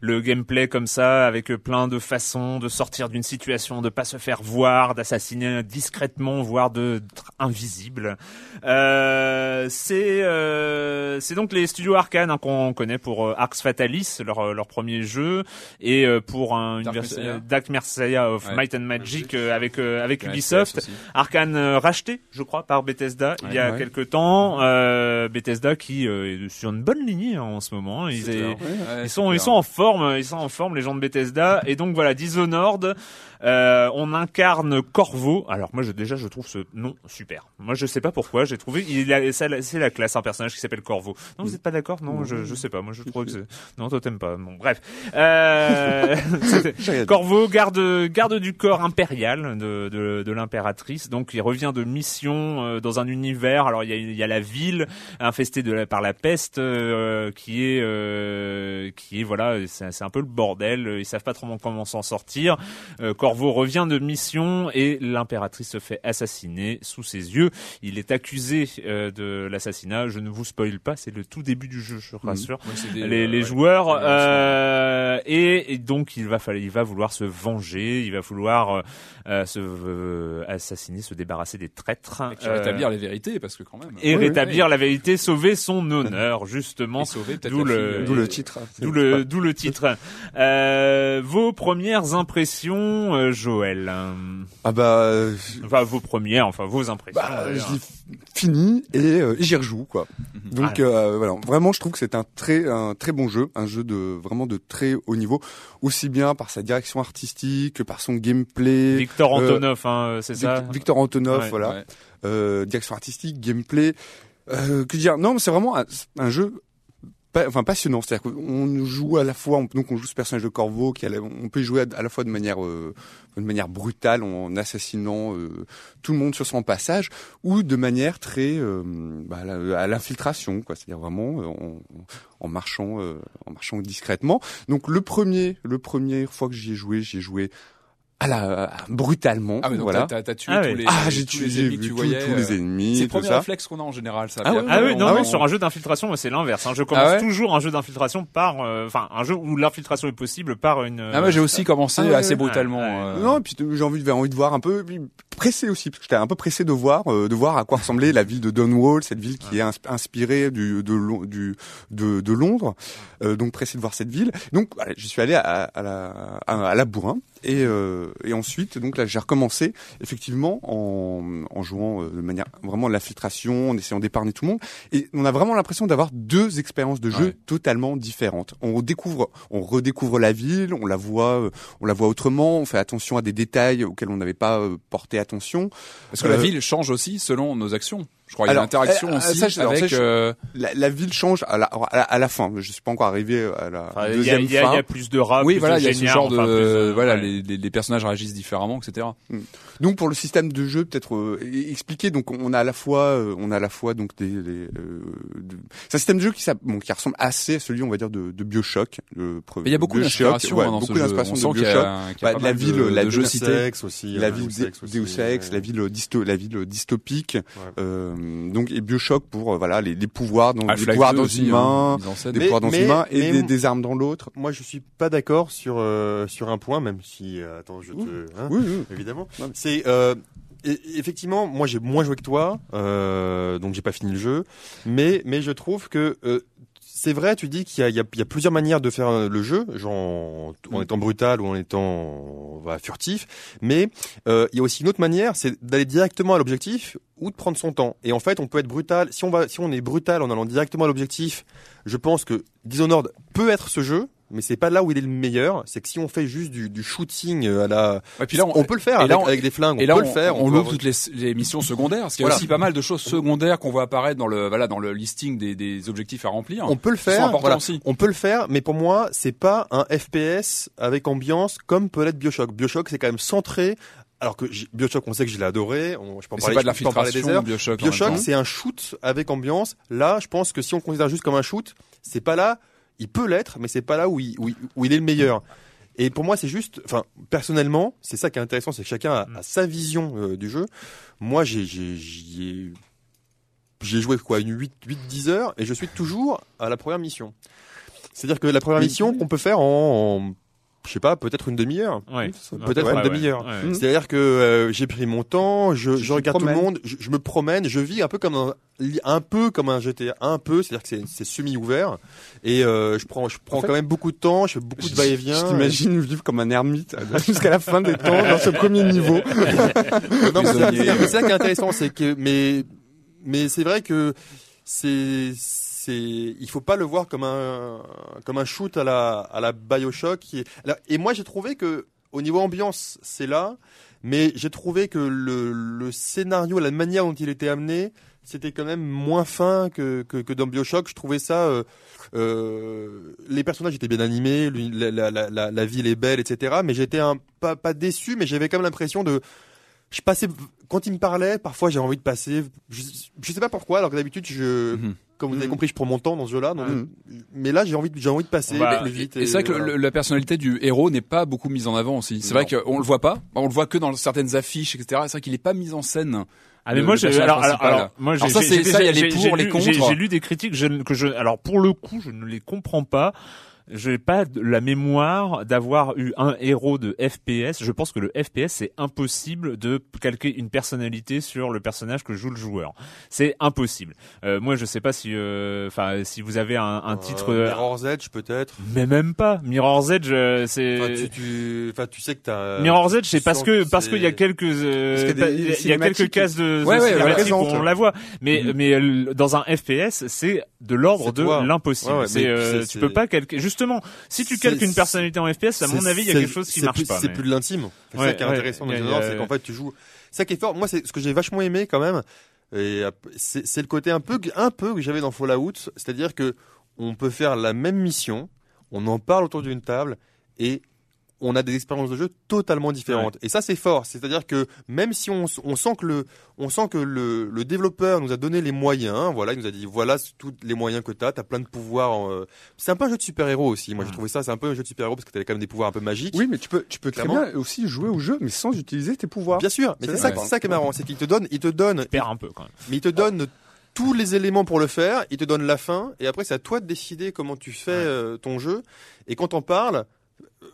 le gameplay comme ça, avec plein de façons de sortir d'une situation, de pas se faire voir, d'assassiner discrètement, voire de d'être invisible. Euh, c'est euh, c'est donc les studios Arkane hein, qu'on connaît pour euh, Arx Fatalis, leur leur premier jeu, et euh, pour un, une Dark version- Messiah. euh, Dark Messiah of Ouais. Might and Magic euh, avec euh, avec Ubisoft. Aussi. Arkane euh, racheté, je crois, par Bethesda il y a Ouais. quelques temps. Euh, Bethesda qui euh, est sur une bonne lignée hein, en ce moment. Ils, C'est clair. Ouais, ils c'est sont ils sont en forme, ils sont en forme les gens de Bethesda et donc voilà Dishonored. Euh, on incarne Corvo. Alors moi je, déjà je trouve ce nom super. Moi je sais pas pourquoi j'ai trouvé il a ça, c'est la classe un personnage qui s'appelle Corvo. Non vous êtes pas d'accord? Non je je sais pas. Moi je trouve que c'est non toi t'aimes pas. Bon bref. Euh... Corvo, garde garde du corps impérial de de, de l'impératrice. Donc il revient de mission euh, dans un univers. Alors il y a il y a la ville infestée de la, par la peste euh, qui est euh, qui est voilà c'est c'est un peu le bordel. Ils savent pas trop comment s'en sortir. Euh, Corvo revient de mission et l'impératrice se fait assassiner sous ses yeux. Il est accusé euh, de l'assassinat. Je ne vous spoil pas. C'est le tout début du jeu, je rassure Ouais, c'est des- les, euh, les ouais. joueurs euh, et, et donc il va falloir il va vouloir se venger il va vouloir euh, euh, se euh, assassiner se débarrasser des traîtres Et euh, rétablir les vérités, parce que quand même. et Oui, oui. rétablir la vérité sauver son honneur justement Et sauver peut-être d'où le- euh, le titre. d'où le d'où le titre euh, vos premières impressions euh, Joël Ah bah, euh, enfin vos premières enfin vos impressions bah je l'ai fini et euh, j'y rejoue quoi. Donc euh, voilà, vraiment je trouve que c'est un très un très bon jeu, un jeu de vraiment de très haut niveau, aussi bien par sa direction artistique que par son gameplay. Victor euh, Antonov hein, c'est ça Vic- Victor Antonov, Ouais, voilà. Ouais. Euh, direction artistique, gameplay. Euh, que dire? Non, mais c'est vraiment un, un jeu. Enfin passionnant, c'est-à-dire qu'on joue à la fois, on- donc on joue ce personnage de Corvo qui, on peut jouer à, la fois de manière, euh, de manière brutale en assassinant euh, tout le monde sur son passage, ou de manière très euh, bah, à l'infiltration, quoi. C'est-à-dire vraiment euh, en, en marchant, euh, en marchant discrètement. Donc le premier, le première fois que j'y ai joué, j'y ai joué à la à- brutalement, Ah, mais donc voilà. t'as- t'as tué Ah tous les, Ah, j'ai tous tué les ennemis que tu tous- voyais. tous les euh, ennemis, C'est le tout premier ça. réflexe qu'on a en général, ça. Ah Ah oui, on- non, ah non, sur un jeu d'infiltration, c'est l'inverse. hein. Je commence Ah ouais toujours un jeu d'infiltration par, euh, enfin, un jeu où l'infiltration est possible par une. Ah, moi j'ai aussi commencé Ah ouais, assez ouais. brutalement. Euh, Non, et puis j'ai envie, j'avais envie de voir un peu, puis pressé aussi, parce que j'étais un peu pressé de voir, euh, de voir à quoi ressemblait la ville de Dunwall, cette ville qui est ins- inspirée du, de, du, de, de Londres, euh, donc pressé de voir cette ville. Donc voilà, je suis allé à, à la, à, à la Bourrin, et, euh, et ensuite, donc là, j'ai recommencé effectivement en, en jouant euh, de manière vraiment l'infiltration, en essayant d'épargner tout le monde, et on a vraiment l'impression d'avoir deux expériences de jeu Ouais. totalement différentes. On découvre, on redécouvre la ville, on la voit, euh, on la voit autrement, on fait attention à des détails auxquels on n'avait pas euh, porté attention. Parce que la Euh, ville change aussi selon nos actions. Je crois qu'il y a alors, l'interaction euh, aussi ça, je- alors, ça, avec. je- euh, La, la ville change à la, à la, à la fin. Je suis pas encore arrivé à la Enfin, il y, a- deuxième il y fin. y a plus de rap. oui, plus voilà, il y a ce genre de, enfin, plus de- voilà, ouais. les, les, les personnages réagissent différemment, etc. Donc pour le système de jeu, peut-être euh, expliquer. Donc on a à la fois, euh, on a à la fois donc des, des, euh, de- c'est un système de jeu qui, s'app- bon, qui ressemble assez à celui, on va dire, de, de Bioshock. Le pre- Mais il y a beaucoup d'inspiration ouais, hein, dans ce beaucoup jeu. d'inspiration On de Bioshock. a, qu'il y a Bah, la ville, de, la ville cités. aussi. la euh, ville Deus Ex euh, la ville dystopique. Euh, donc et Bioshock pour euh, voilà les, les pouvoirs des Half-Life pouvoirs 2 dans aussi, une hein, main, scène. des Mais- pouvoirs dans mais- une main et des, des armes dans l'autre. Moi, je suis pas d'accord sur euh, sur un point, même si euh, attends, je te hein, Oui, oui. évidemment. C'est euh, et- effectivement, moi j'ai moins joué que toi, euh, donc j'ai pas fini le jeu, mais mais je trouve que euh, c'est vrai, tu dis qu'il y a, y, plusieurs manières de faire euh, le jeu, genre en, en étant brutal ou en étant voilà, furtif, mais euh, il y a aussi une autre manière, c'est d'aller directement à l'objectif ou de prendre son temps. Et en fait, on peut être brutal. Si on va, si on est brutal en allant directement à l'objectif, je pense que Dishonored peut être ce jeu, mais c'est pas là où il est le meilleur. C'est que si on fait juste du, du shooting euh, à la, Et puis là, on, peut le faire et avec, là, on- avec des flingues, on et là, peut on, le faire. on, avoir- toutes les, les missions secondaires, parce qu'il y a Voilà. aussi pas mal de choses secondaires qu'on voit apparaître dans le, voilà, dans le listing des, des objectifs à remplir. On peut le faire, voilà. aussi. On peut le faire, mais pour moi, c'est pas un FPS avec ambiance comme peut l'être Bioshock. Bioshock, c'est quand même centré. Alors que Bioshock, on sait que je l'ai adoré. On, je peux en parler, c'est pas de parler des heures. Bioshock. Bioshock, c'est un shoot avec ambiance. Là, je pense que si on considère juste comme un shoot, c'est pas là. Il peut l'être, mais c'est pas là où il, où, il- où il est le meilleur. Et pour moi, c'est juste, enfin, personnellement, c'est ça qui est intéressant, c'est que chacun a, a sa vision euh, du jeu. Moi, j'ai, j'ai, j'ai joué quoi, une 8, 8, 10 heures, et je suis toujours à la première mission. C'est-à-dire que la première mission qu'on peut faire en, en je sais pas, peut-être une demi-heure. Ouais. Peut-être Ouais, une ouais, demi-heure. ouais. Mm. C'est-à-dire que euh, j'ai pris mon temps, je, regarde tout le monde, je, je me promène, je vis un peu comme un, un peu comme un GTA, un peu, c'est-à-dire que c'est- c'est semi-ouvert et euh, je prends, je prends En fait, quand même beaucoup de temps, je fais beaucoup de va-et-vient. Je t'imagine vivre comme un ermite euh, jusqu'à la fin des temps dans ce premier niveau. C'est ça qui est intéressant, c'est que mais mais c'est vrai que c'est c'est il faut pas le voir comme un comme un shoot à la à la BioShock et moi j'ai trouvé que au niveau ambiance c'est là mais j'ai trouvé que le le scénario la manière dont il était amené c'était quand même moins fin que, que, dans Bioshock. Je trouvais ça. Euh, euh, les personnages étaient bien animés, la, la, ville est belle, etc. Mais j'étais pas pas déçu, mais j'avais quand même l'impression de je passais quand il me parlait, parfois j'ai envie de passer. Je, je sais pas pourquoi, alors que d'habitude, je, Mhm. comme vous avez Mhm. compris, je prends mon temps dans ce jeu-là. Mhm. Mais là, j'ai envie, de- j'ai envie de passer Bah, plus vite. Et c'est vrai que le- voilà. le- la personnalité du héros n'est pas beaucoup mise en avant aussi. C'est vrai qu'on le voit pas. On le voit que dans certaines affiches, etc. C'est vrai qu'il est pas mis en scène. Ah mais le- moi le j'ai alors, alors, alors, moi j'ai Alors ça, ça, il y a les pour, les contre. J'ai lu des critiques je, que je alors pour le coup je ne les comprends pas. J'ai pas de- la mémoire d'avoir eu un héros de FPS. Je pense que le FPS c'est impossible de calquer une personnalité sur le personnage que joue le joueur. C'est impossible. Euh, moi je sais pas si euh, enfin si vous avez un, un titre Euh, euh, Mirror's Edge peut-être. mais même pas Mirror's Edge euh, c'est Enfin, tu, tu, enfin, tu sais que t'as. Mirror's Edge, c'est parce que parce qu'il y a quelques euh, y des il y a- quelques cases de, de Ouais, ouais, ouais, on la voit, mais Mhm. mais euh, dans un FPS, c'est de l'ordre de l'impossible. C'est euh, tu peux pas calquer. Justement, si tu calques une personnalité en FPS, à mon avis, il y a quelque chose qui marche plus- pas. C'est mais- plus de l'intime. C'est Ouais, ça qui est ouais, intéressant dans Dishonored, c'est qu'en fait tu joues. Ça qui est fort. Moi, c'est ce que j'ai vachement aimé quand même. Et euh, c'est c'est le côté un peu, un peu que j'avais dans Fallout, c'est-à-dire que on peut faire la même mission, on en parle autour d'une table et on a des expériences de jeu totalement différentes. Et ça, c'est fort. C'est-à-dire que même si on, on sent que le, on sent que le, le développeur nous a donné les moyens, voilà, il nous a dit voilà tous les moyens que t'as, t'as plein de pouvoirs. euh, C'est un peu un jeu de super-héros aussi. Moi, j'ai trouvé ça, c'est un peu un jeu de super-héros parce que t'avais quand même des pouvoirs un peu magiques. Oui, mais tu peux, tu peux très Clairement. bien aussi jouer au jeu, mais sans utiliser tes pouvoirs. Bien sûr, mais C'est ça, ça qui est marrant, c'est qu'il te donne, il te donne, perd un peu quand même. mais il te donne tous les éléments pour le faire, il te donne la fin, et après c'est à toi de décider comment tu fais euh, ton jeu. Et quand on parle, euh,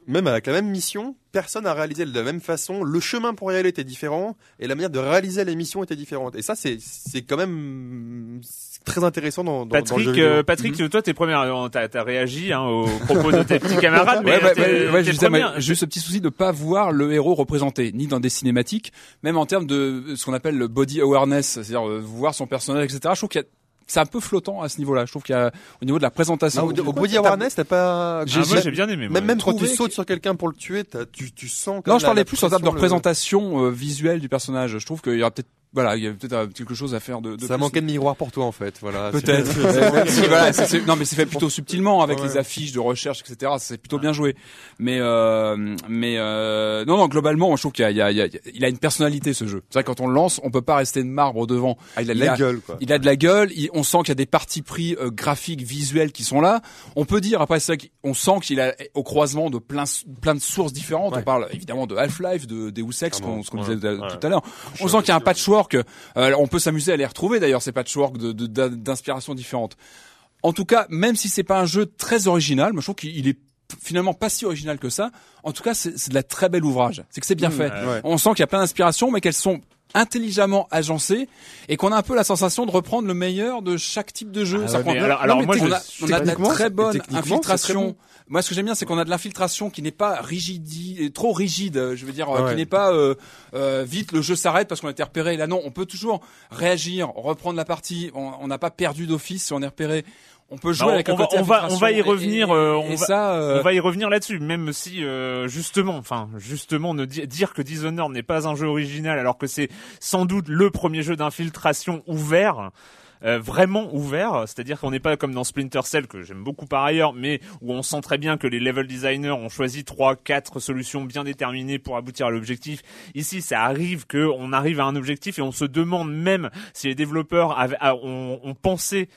même avec la même mission, personne n'a réalisé de la même façon. Le chemin pour y aller était différent, et la manière de réaliser les missions était différente. Et ça, c'est c'est quand même c'est très intéressant dans, dans, dans le Patrick, jeu vidéo. euh, Patrick, toi, t'es première, euh, t'as as réagi hein, aux propos de tes petits camarades, mais Ouais, ouais, t'es- ouais, ouais, première. juste ce petit souci de pas voir le héros représenté, ni dans des cinématiques, même en termes de ce qu'on appelle le body awareness, c'est-à-dire euh, voir son personnage, etc. Je trouve qu'il y a c'est un peu flottant à ce niveau-là. Je trouve qu'il y a au niveau de la présentation. Ah, au, au body awareness, t'as pas. Ah, moi, j'ai bien aimé. moi. Même, même quand tu sautes sur quelqu'un pour le tuer, t'as- tu, tu sens. Non, je la- parlais la plus en termes de le- représentation euh, visuelle du personnage. Je trouve qu'il y aura peut-être voilà, il y a peut-être euh, quelque chose à faire de, de Ça plus. manquait de miroir pour toi en fait, voilà. Peut-être. Voilà, non, mais c'est fait plutôt subtilement avec Ouais. les affiches de recherche, etc. C'est plutôt bien joué. Mais, euh, mais euh, non, non, globalement, moi, je trouve qu'il y a, il y a, il y a, il a une personnalité ce jeu. C'est vrai que quand on le lance, on peut pas rester de marbre devant. Ah, il a de Il la a- gueule, quoi. Il a de la gueule. il- on sent qu'il y a des parties pris euh, graphiques, visuels qui sont là. On peut dire après ça, on sent qu'il a au croisement de plein, plein de sources différentes. Ouais. On parle évidemment de Half-Life, de Deus Ex, qu'on- ce qu'on Ouais. disait Ouais. tout à l'heure. On sent qu'il y a un patchwork patchwork. Euh, on peut s'amuser à les retrouver d'ailleurs ces patchwork de, de- différentes. En tout cas, même si c'est pas un jeu très original, moi je trouve qu'il est finalement pas si original que ça. En tout cas, c'est de la très belle ouvrage. C'est que c'est bien fait. ouais. On sent qu'il y a plein d'inspirations, mais qu'elles sont intelligemment agencées et qu'on a un peu la sensation de reprendre le meilleur de chaque type de jeu. Ah ouais, alors- alors Non, mais moi, on je- a, on a de la très bonne infiltration. bon. Moi, ce que j'aime bien, c'est qu'on a de l'infiltration qui n'est pas rigide, trop rigide. euh, Je veux dire, euh, Ouais. qui n'est pas euh, euh, vite le jeu s'arrête parce qu'on a été repéré. Là, non, on peut toujours réagir, reprendre la partie. On n'a pas perdu d'office si on est repéré. On peut jouer Bah, avec on va- côté on va- on va y revenir, et- euh, et on va- ça, euh, On va y revenir là-dessus, même si euh, justement, enfin justement, ne di- dire que Dishonored n'est pas un jeu original, alors que c'est sans doute le premier jeu d'infiltration ouvert. euh, vraiment ouvert, c'est-à-dire qu'on n'est pas comme dans Splinter Cell que j'aime beaucoup par ailleurs, mais où on sent très bien que les level designers ont choisi trois, quatre solutions bien déterminées pour aboutir à l'objectif. Ici, ça arrive que on arrive à un objectif et on se demande même si les développeurs avaient, ont, ont pensé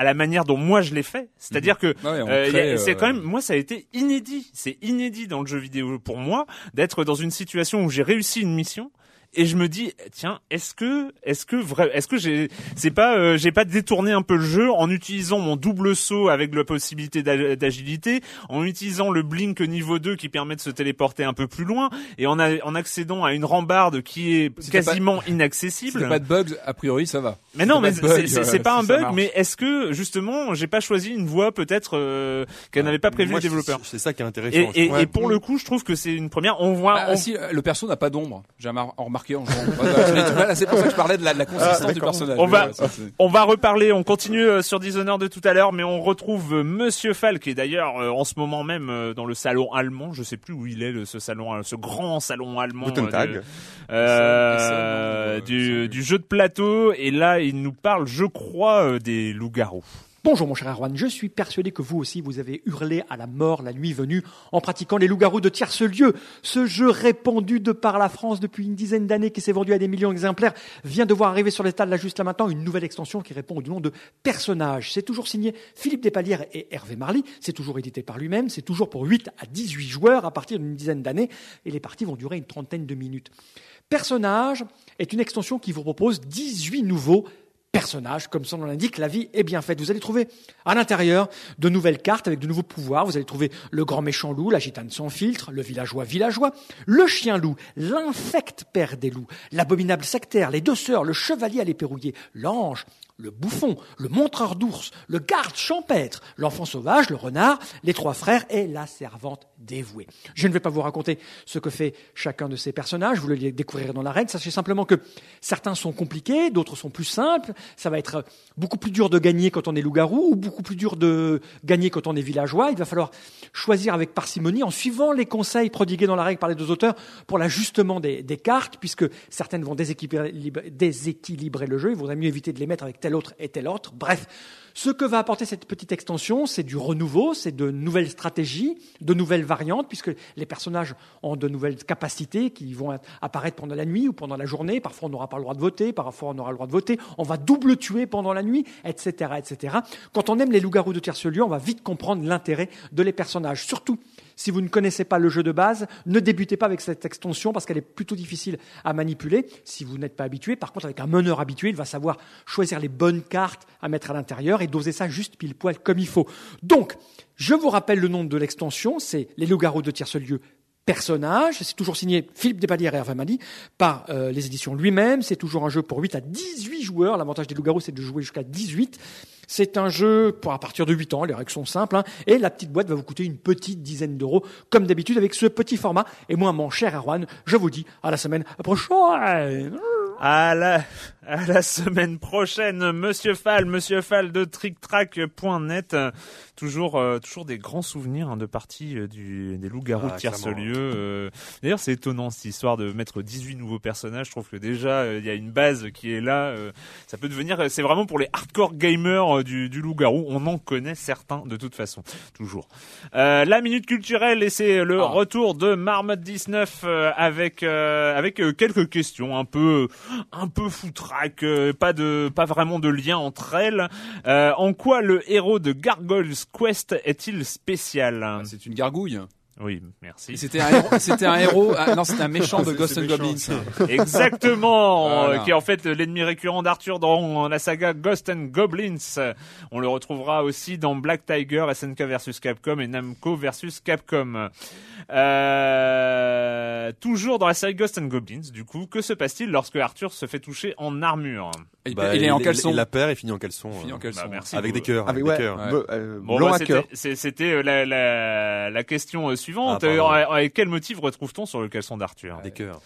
à la manière dont moi je l'ai fait, c'est-à-dire que ouais, on euh, c'est euh, quand même moi ça a été inédit, c'est inédit dans le jeu vidéo pour moi d'être dans une situation où j'ai réussi une mission et je me dis tiens est-ce que est-ce que vrai est-ce que j'ai c'est pas euh, j'ai pas détourné un peu le jeu en utilisant mon double saut avec la possibilité d'a- d'agilité en utilisant le blink niveau 2 qui permet de se téléporter un peu plus loin et en, a- en accédant à une rambarde qui est Si pas- quasiment Si inaccessible t'as pas de bugs, a priori, ça va. mais non, Si mais pas c'est pas un bug, mais est-ce que justement j'ai pas choisi une voie peut-être euh, qu'elle n'avait pas prévu Moi, le développeur c'est- ça qui est intéressant. et, pour le coup, je trouve que c'est une première. On voit, Ah, on- si, le perso n'a pas d'ombre. J'ai remar- remarqué en jouant. Ouais, ouais, je l'ai trouvé, là, c'est pour ça que je parlais de la, de la consistance du personnage. On va- ouais, ça, c'est- On va reparler, on continue euh, sur Dishonored de tout à l'heure, mais on retrouve euh, Monsieur Fall qui est d'ailleurs euh, en ce moment même euh, dans le salon allemand. Je sais plus où il est, ce salon, ce grand salon allemand Guten Tag. de- euh, Excellent, du, du jeu de plateau. Et là, il nous parle, je crois, euh, des loups-garous. Bonjour mon cher Erwan, je suis persuadé que vous aussi vous avez hurlé à la mort la nuit venue en pratiquant les loups-garous de tierce lieu. Ce jeu répandu de par la France depuis une dizaine d'années qui s'est vendu à des millions d'exemplaires vient de voir arriver sur les tables là juste là maintenant une nouvelle extension qui répond au nom de Personnage. C'est toujours signé Philippe Despalières et Hervé Marly, c'est toujours édité par lui-même, c'est toujours pour 8 à 18 joueurs à partir d'une dizaine d'années et les parties vont durer une trentaine de minutes. Personnage est une extension qui vous propose 18 nouveaux personnages, comme son nom l'indique, la vie est bien faite. Vous allez trouver à l'intérieur de nouvelles cartes avec de nouveaux pouvoirs. Vous allez trouver le grand méchant loup, la gitane sans filtre, le villageois villageois, le chien loup, l'infect père des loups, l'abominable sectaire, les deux sœurs, le chevalier à l'épée rouillée, l'ange, le bouffon, le montreur d'ours, le garde champêtre, l'enfant sauvage, le renard, les trois frères et la servante dévouée. Je ne vais pas vous raconter ce que fait chacun de ces personnages, vous le découvrirez dans la règle. Sachez simplement que certains sont compliqués, d'autres sont plus simples. Ça va être beaucoup plus dur de gagner quand on est loup-garou ou beaucoup plus dur de gagner quand on est villageois. Il va falloir choisir avec parcimonie en suivant les conseils prodigués dans la règle par les deux auteurs pour l'ajustement des, cartes, puisque certaines vont déséquilibrer, déséquilibrer le jeu. Il vaudrait mieux éviter de les mettre avec tel autre et tel autre. Bref, ce que va apporter cette petite extension, c'est du renouveau, c'est de nouvelles stratégies, de nouvelles variantes, puisque les personnages ont de nouvelles capacités qui vont apparaître pendant la nuit ou pendant la journée. Parfois, on n'aura pas le droit de voter, parfois, on aura le droit de voter. On va double tuer pendant la nuit, etc., etc. Quand on aime les loups-garous de tierce lieu, on va vite comprendre l'intérêt de les personnages. Surtout, si vous ne connaissez pas le jeu de base, ne débutez pas avec cette extension parce qu'elle est plutôt difficile à manipuler si vous n'êtes pas habitué. Par contre, avec un meneur habitué, il va savoir choisir les bonnes cartes à mettre à l'intérieur et doser ça juste pile poil comme il faut. Donc, je vous rappelle le nom de l'extension, c'est Les loups-garous de tierce lieu personnage. C'est toujours signé Philippe Despalières et Hervé Mali par euh, les éditions lui-même. C'est toujours un jeu pour 8 à 18 joueurs. L'avantage des loups-garous, c'est de jouer jusqu'à 18. C'est un jeu pour à partir de 8 ans, les règles sont simples, hein, et la petite boîte va vous coûter une petite dizaine d'euros, comme d'habitude avec ce petit format. Et moi, mon cher Erwan, je vous dis à la semaine prochaine. À la, à la semaine prochaine, Monsieur Fall, Monsieur Fall de TrickTrack.net. Toujours, euh, toujours des grands souvenirs hein, de parties euh, du, des loups-garous Ah, de tierce clairement. lieu. euh. D'ailleurs, c'est étonnant cette histoire de mettre 18 nouveaux personnages. Je trouve que déjà, euh, il y a une base qui est là. euh, ça peut devenir, c'est vraiment pour les hardcore gamers du, du loup-garou. On en connaît certains de toute façon, toujours. Euh, la minute culturelle et c'est le Ah. retour de Marmotte 19 euh, avec euh, avec quelques questions un peu un peu foutraque, euh, pas de pas vraiment de lien entre elles. Euh, en quoi le héros de Gargoyle's Quest est-il spécial? C'est une gargouille. Oui, merci. C'était un héros, c'était un héros, ah, non, c'était un méchant de C'est- Ghost and Goblins. Exactement, Voilà. euh, qui est en fait l'ennemi récurrent d'Arthur dans la saga Ghost and Goblins. On le retrouvera aussi dans Black Tiger, SNK versus Capcom et Namco versus Capcom. Euh, toujours dans la série Ghost and Goblins, du coup, que se passe-t-il lorsque Arthur se fait toucher en armure Il, Bah, il est en caleçon. Il la perd et finit en caleçon. Il finit en caleçon. Bah, merci. Avec vous- des cœurs. Avec, des ouais, cœurs. Ouais. euh, Bon, blanc bah, à c'était- cœur. c'est- c'était euh, la, la, la question euh, suivante. Ah. Euh, avec quel motif retrouve-t-on sur le caleçon d'Arthur? Des cœurs.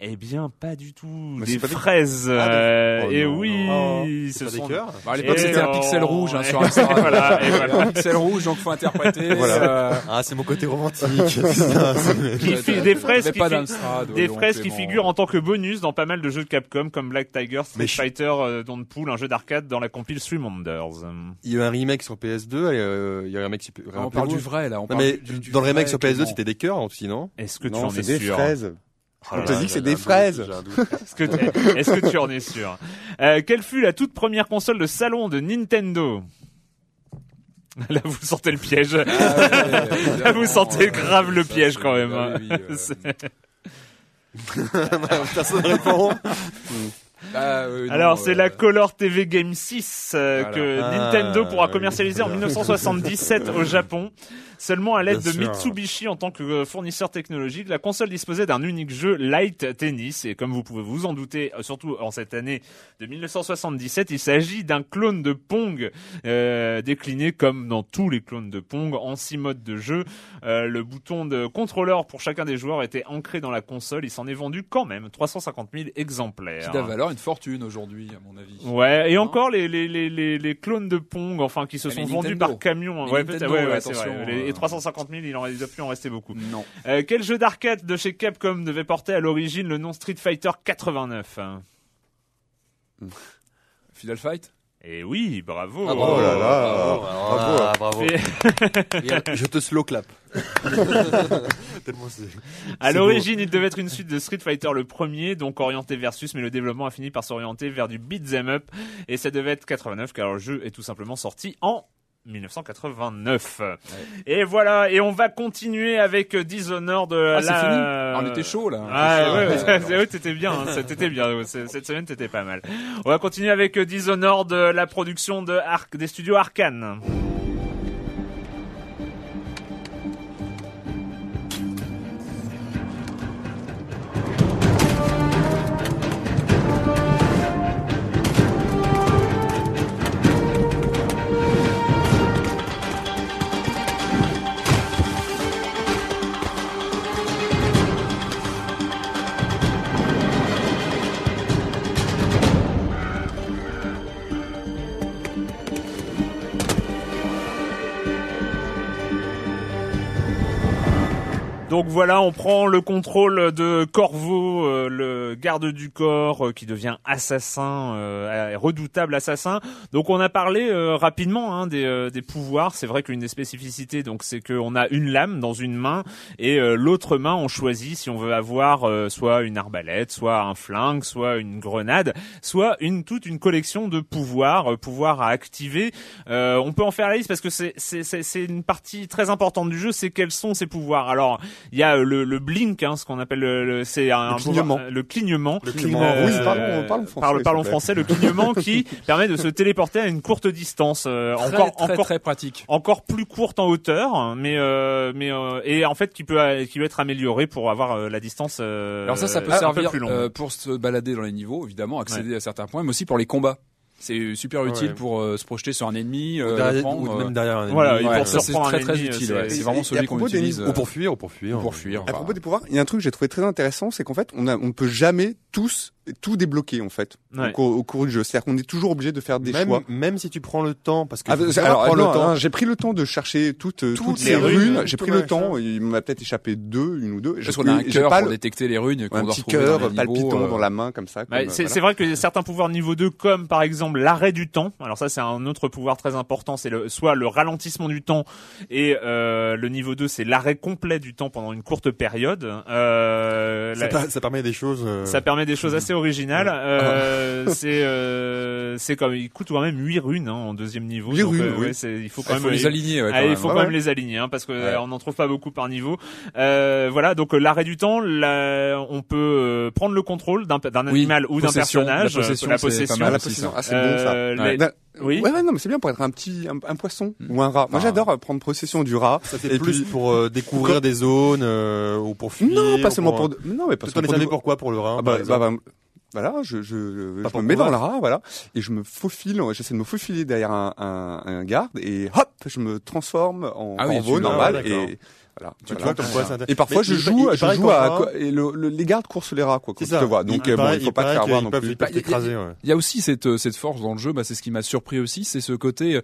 Eh bien, pas du tout. Mais des pas des- fraises. Ah, des- euh, Oh, et non. oui, ce sont des cœurs Bah, à l'époque, c'était un pixel rouge hein, sur Amstrad. voilà, et voilà. Un pixel rouge, donc faut interpréter. Voilà. euh, Ah, c'est mon côté romantique. Qui des fraises qui pas fi- d'Amstrad. Des voyons, fraises qui Clément. figurent en tant que bonus dans pas mal de jeux de Capcom comme Black Tiger, Street Fighter, euh, Don't Pool, un jeu d'arcade dans la compile Three Wonders. Il y a eu un remake sur PS2. et, euh, Il y a eu un remake Ah, On parle du vrai là. Mais dans le remake sur PS2, Clément. c'était des cœurs aussi, non? Est-ce que tu Non, en c'est es des sûr? fraises. Oh On te dit que c'est des fraises. j'ai un doute. Est-ce que, tu- est-ce que tu en es sûr euh, Quelle fut la toute première console de salon de Nintendo? Là, vous sentez le piège. Ah, ouais, Là, vous sentez grave le piège quand même. ah hein. oui, oui, Personne répond. ah, oui, non, Alors, c'est euh, la Color TV Game 6 euh, Voilà. que Ah, Nintendo pourra oui. commercialiser en 1977 au Japon. Seulement à l'aide de. Mitsubishi en tant que euh, fournisseur technologique, la console disposait d'un unique jeu Light Tennis et comme vous pouvez vous en douter, euh, surtout en cette année de 1977, il s'agit d'un clone de Pong euh, décliné comme dans tous les clones de Pong en six modes de jeu. Euh, le bouton de contrôleur pour chacun des joueurs était ancré dans la console. Il s'en est vendu quand même 350 000 exemplaires. Qui doit valoir une fortune aujourd'hui, à mon avis. Ouais, et encore les, les, les, les, les clones de Pong, enfin, qui se Ah, sont vendus Nintendo. par camion. Mais Ouais, Nintendo, peut-être, ouais, ouais, ouais, c'est attention, vrai. Les- euh. Et 350 000, il en il doit plus en rester beaucoup. Non. Euh, quel jeu d'arcade de chez Capcom devait porter à l'origine le nom Street Fighter 89 hein Final Fight Eh oui, bravo. Ah, Oh là là. Bravo. Ah, bravo. Et- Je te slow clap. Tellement c'est. À l'origine, il devait être une suite de Street Fighter le premier, donc orienté versus, mais le développement a fini par s'orienter vers du beat'em up, et ça devait être 89, car le jeu est tout simplement sorti en 1989. Et voilà, et on va continuer avec Dishonored. Ah, c'est fini Ah, On était chaud là. Ah ouais, ouais, Ouais. ouais, t'étais bien, hein, t'étais bien, cette semaine t'étais pas mal. On va continuer avec Dishonored, la production de Arc, des studios Arkane. Donc voilà, on prend le contrôle de Corvo, euh, le garde du corps, euh, qui devient assassin, euh, redoutable assassin. Donc on a parlé euh, rapidement hein, des, euh, des pouvoirs. C'est vrai qu'une des spécificités, donc c'est qu'on a une lame dans une main et euh, l'autre main, on choisit si on veut avoir soit une arbalète, soit un flingue, soit une grenade, soit une toute une collection de pouvoirs, pouvoirs à activer. On peut en faire la liste parce que c'est c'est une partie très importante du jeu, c'est quels sont ces pouvoirs. Alors il y a euh, le, le blink, hein, ce qu'on appelle le, le- c'est un Le clignement. pouvoir- le clignement. Le clignement. Euh, Oui, parlons- parlons français, parle- parlons français. Le clignement qui permet de se téléporter à une courte distance, euh, Très, encore très, encore très pratique. encore plus courte en hauteur, mais euh, mais euh, et en fait qui peut qui peut être amélioré pour avoir euh, la distance. euh, Alors ça, ça peut servir plus euh, pour se balader dans les niveaux, évidemment, accéder à certains points, mais aussi pour les combats. C'est super utile Ouais. pour euh, se projeter sur un ennemi, euh, Derrière- ou euh, même derrière un Voilà, ennemi. il ouais, c'est très très ennemi, utile. c'est- vraiment celui qu'on utilise. Ou pour fuir, ou pour fuir. pour fuir. À propos des pouvoirs, il y a un truc que j'ai trouvé très intéressant, c'est qu'en fait, on a, on ne peut jamais tous tout débloquer en fait Ouais. au, cours, au cours du jeu. C'est-à-dire qu'on est toujours obligé de faire des même, choix. même si tu prends le temps, parce que Ah, alors, le temps. non, j'ai pris le temps de chercher toutes, Toutes toutes les ces runes, J'ai pris le temps. ça. Il m'a peut-être échappé deux, une ou deux. Parce J'ai- qu'on a un cœur pour le- détecter les runes qu'on un doit petit cœur palpitant euh, dans la main comme ça. C'est c'est vrai que certains pouvoirs niveau 2 comme par exemple l'arrêt du temps. Alors ça c'est un autre pouvoir très important, c'est le soit le ralentissement du temps et euh, le niveau 2 c'est l'arrêt complet du temps pendant une courte période. Euh, Ça, la- per- ça permet des choses. euh, ça permet des choses assez original. Euh, c'est euh, c'est comme il coûte quand même 8 runes hein, en deuxième niveau. Huit donc, runes, euh, oui. ouais, c'est- il faut Ah, quand même faut les aligner. Ouais, Ah, quand il même. faut quand même les aligner hein, parce que Ouais. euh, on n'en trouve pas beaucoup par niveau. Euh, voilà, donc l'arrêt du temps, là, on peut prendre le contrôle d'un d'un Oui, animal ou d'un possession, personnage, la possession, la pas possession. mal Ah, la possession. Ah, c'est bon ça. Ouais. les- Oui. Ouais, ouais, non, mais c'est bien pour être un petit, un, un poisson Mm. ou un rat. Moi, Enfin, j'adore prendre possession du rat. Ça c'est Et plus puis- pour euh, découvrir des zones euh, ou pour fuir. Non, pas seulement pour. pour. Non, mais parce que pour pourquoi pour le Ah bah, exemple bah, bah, voilà, je, je, je me mets dans le rat, voilà, et je me faufile, j'essaie de me faufiler derrière un, un, un garde, et hop, je me transforme en Ah oui, tu- normal, ah, et voilà. Tu voilà. vois comme quoi c'est intéressant. Et parfois, Mais je il- joue, il je joue à, quoi, et le, le- les gardes courent sur les rats, quoi, quand ça. te vois. Donc, il, euh, bon, paraît, il faut pas te faire avoir non peuvent, plus. Bah, y a- t'écraser. ouais. Il y a aussi cette euh, cette force dans le jeu, bah, c'est ce qui m'a surpris aussi, c'est ce côté. euh,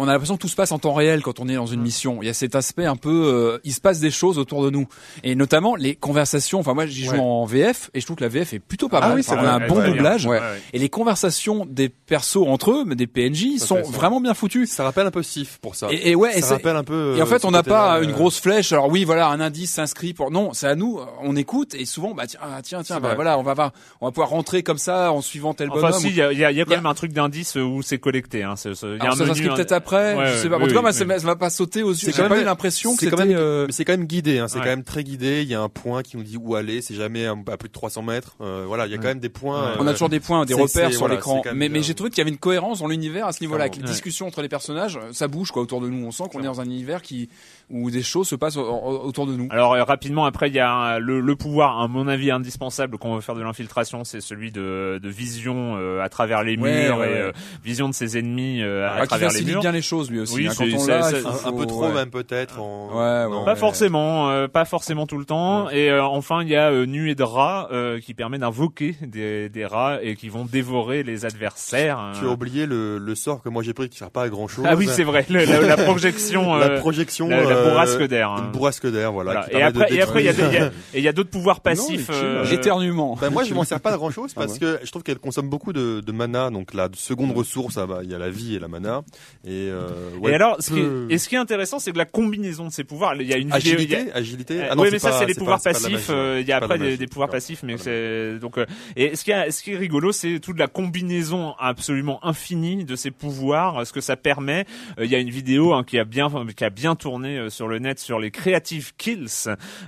On a l'impression que tout se passe en temps réel quand on est dans une mission. Il y a cet aspect un peu, euh, il se passe des choses autour de nous, et notamment les conversations. Enfin moi, j'y joue Ouais. en VF et je trouve que la VF est plutôt pas Ah mal. oui, c'est Enfin, on a un bon doublage ouais. et les conversations des persos entre eux, mais des PNJ, sont vraiment bien foutues. Ça rappelle un peu Sif pour ça. Et, ouais, et ça rappelle un peu. Et en fait, on n'a pas une grosse flèche. Alors oui, voilà, un indice s'inscrit pour. Non, c'est à nous. On écoute et souvent, bah tiens, ah, tiens, tiens, bah, voilà, on va, va, on va pouvoir rentrer comme ça en suivant tel Enfin, bonhomme. si, il y a, il y a- il y a quand Il y a- même un truc d'indice où c'est collecté. Hein. c'est- c'est- il y a Alors un ça menu, s'inscrit un- peut-être après. Ouais, je sais pas. en oui, tout cas, moi, oui, ça oui. m'a- ça m'a pas sauté aux yeux. C'est J'ai quand pas même- eu l'impression que C'est quand même, euh, mais c'est quand même guidé. Hein, c'est Ouais. quand même très guidé. Il y a un point qui nous dit où aller. C'est jamais à, à plus de 300 mètres. Euh, voilà, il y a quand même des points. On a euh, toujours des points, des repères sur l'écran. Mais, mais bien. j'ai trouvé qu'il y avait une cohérence dans l'univers à ce niveau-là, avec les discussions entre les personnages, ça bouge quoi autour de nous. On sent qu'on est dans un univers qui où des choses se passent au- au- autour de nous. Alors euh, rapidement après il y a un- le, le pouvoir à mon avis indispensable quand on veut faire de l'infiltration c'est celui de, de vision euh, à travers les murs Ouais, ouais, et ouais. euh, vision de ses ennemis euh, à Ah, qui travers les facilite murs. bien les choses lui aussi. Oui, hein. Quand on faut- un, un peu trop ouais. même peut-être. en- Ouais, ouais, non, Pas forcément, euh, pas forcément tout le temps. Et euh, enfin, il y a euh, nuée de rats euh, qui permet d'invoquer des, des rats et qui vont dévorer les adversaires. Tu as oublié le, le sort que moi j'ai pris qui sert pas à grand chose. Ah oui, c'est vrai, la, la projection, La euh, projection. la, la euh, bourrasque d'air. hein. Une bourrasque d'air, voilà. Voilà. qui Et après, et après, il y a, y d'autres pouvoirs passifs. est chill. euh, Éternuement. Ben moi je m'en sers pas de grand chose Ah parce que je trouve qu'elle consomme beaucoup de, de mana donc la seconde ressource ah bah, il y a la vie et la mana et, euh, ouais, et alors, ce qui, est, et ce qui est intéressant, c'est que la combinaison de ces pouvoirs, il y a une vidéo. y a- agilité agilité Euh, ah non, oui, mais ça c'est les pouvoirs pas passifs. euh. Il y a pas après des, pouvoirs passifs, mais c'est donc. euh, et ce qui, est, ce qui est rigolo, c'est toute la combinaison absolument infinie de ces pouvoirs, ce que ça permet. Euh, Il y a une vidéo hein, qui a bien qui a bien tourné euh, sur le net sur les creative kills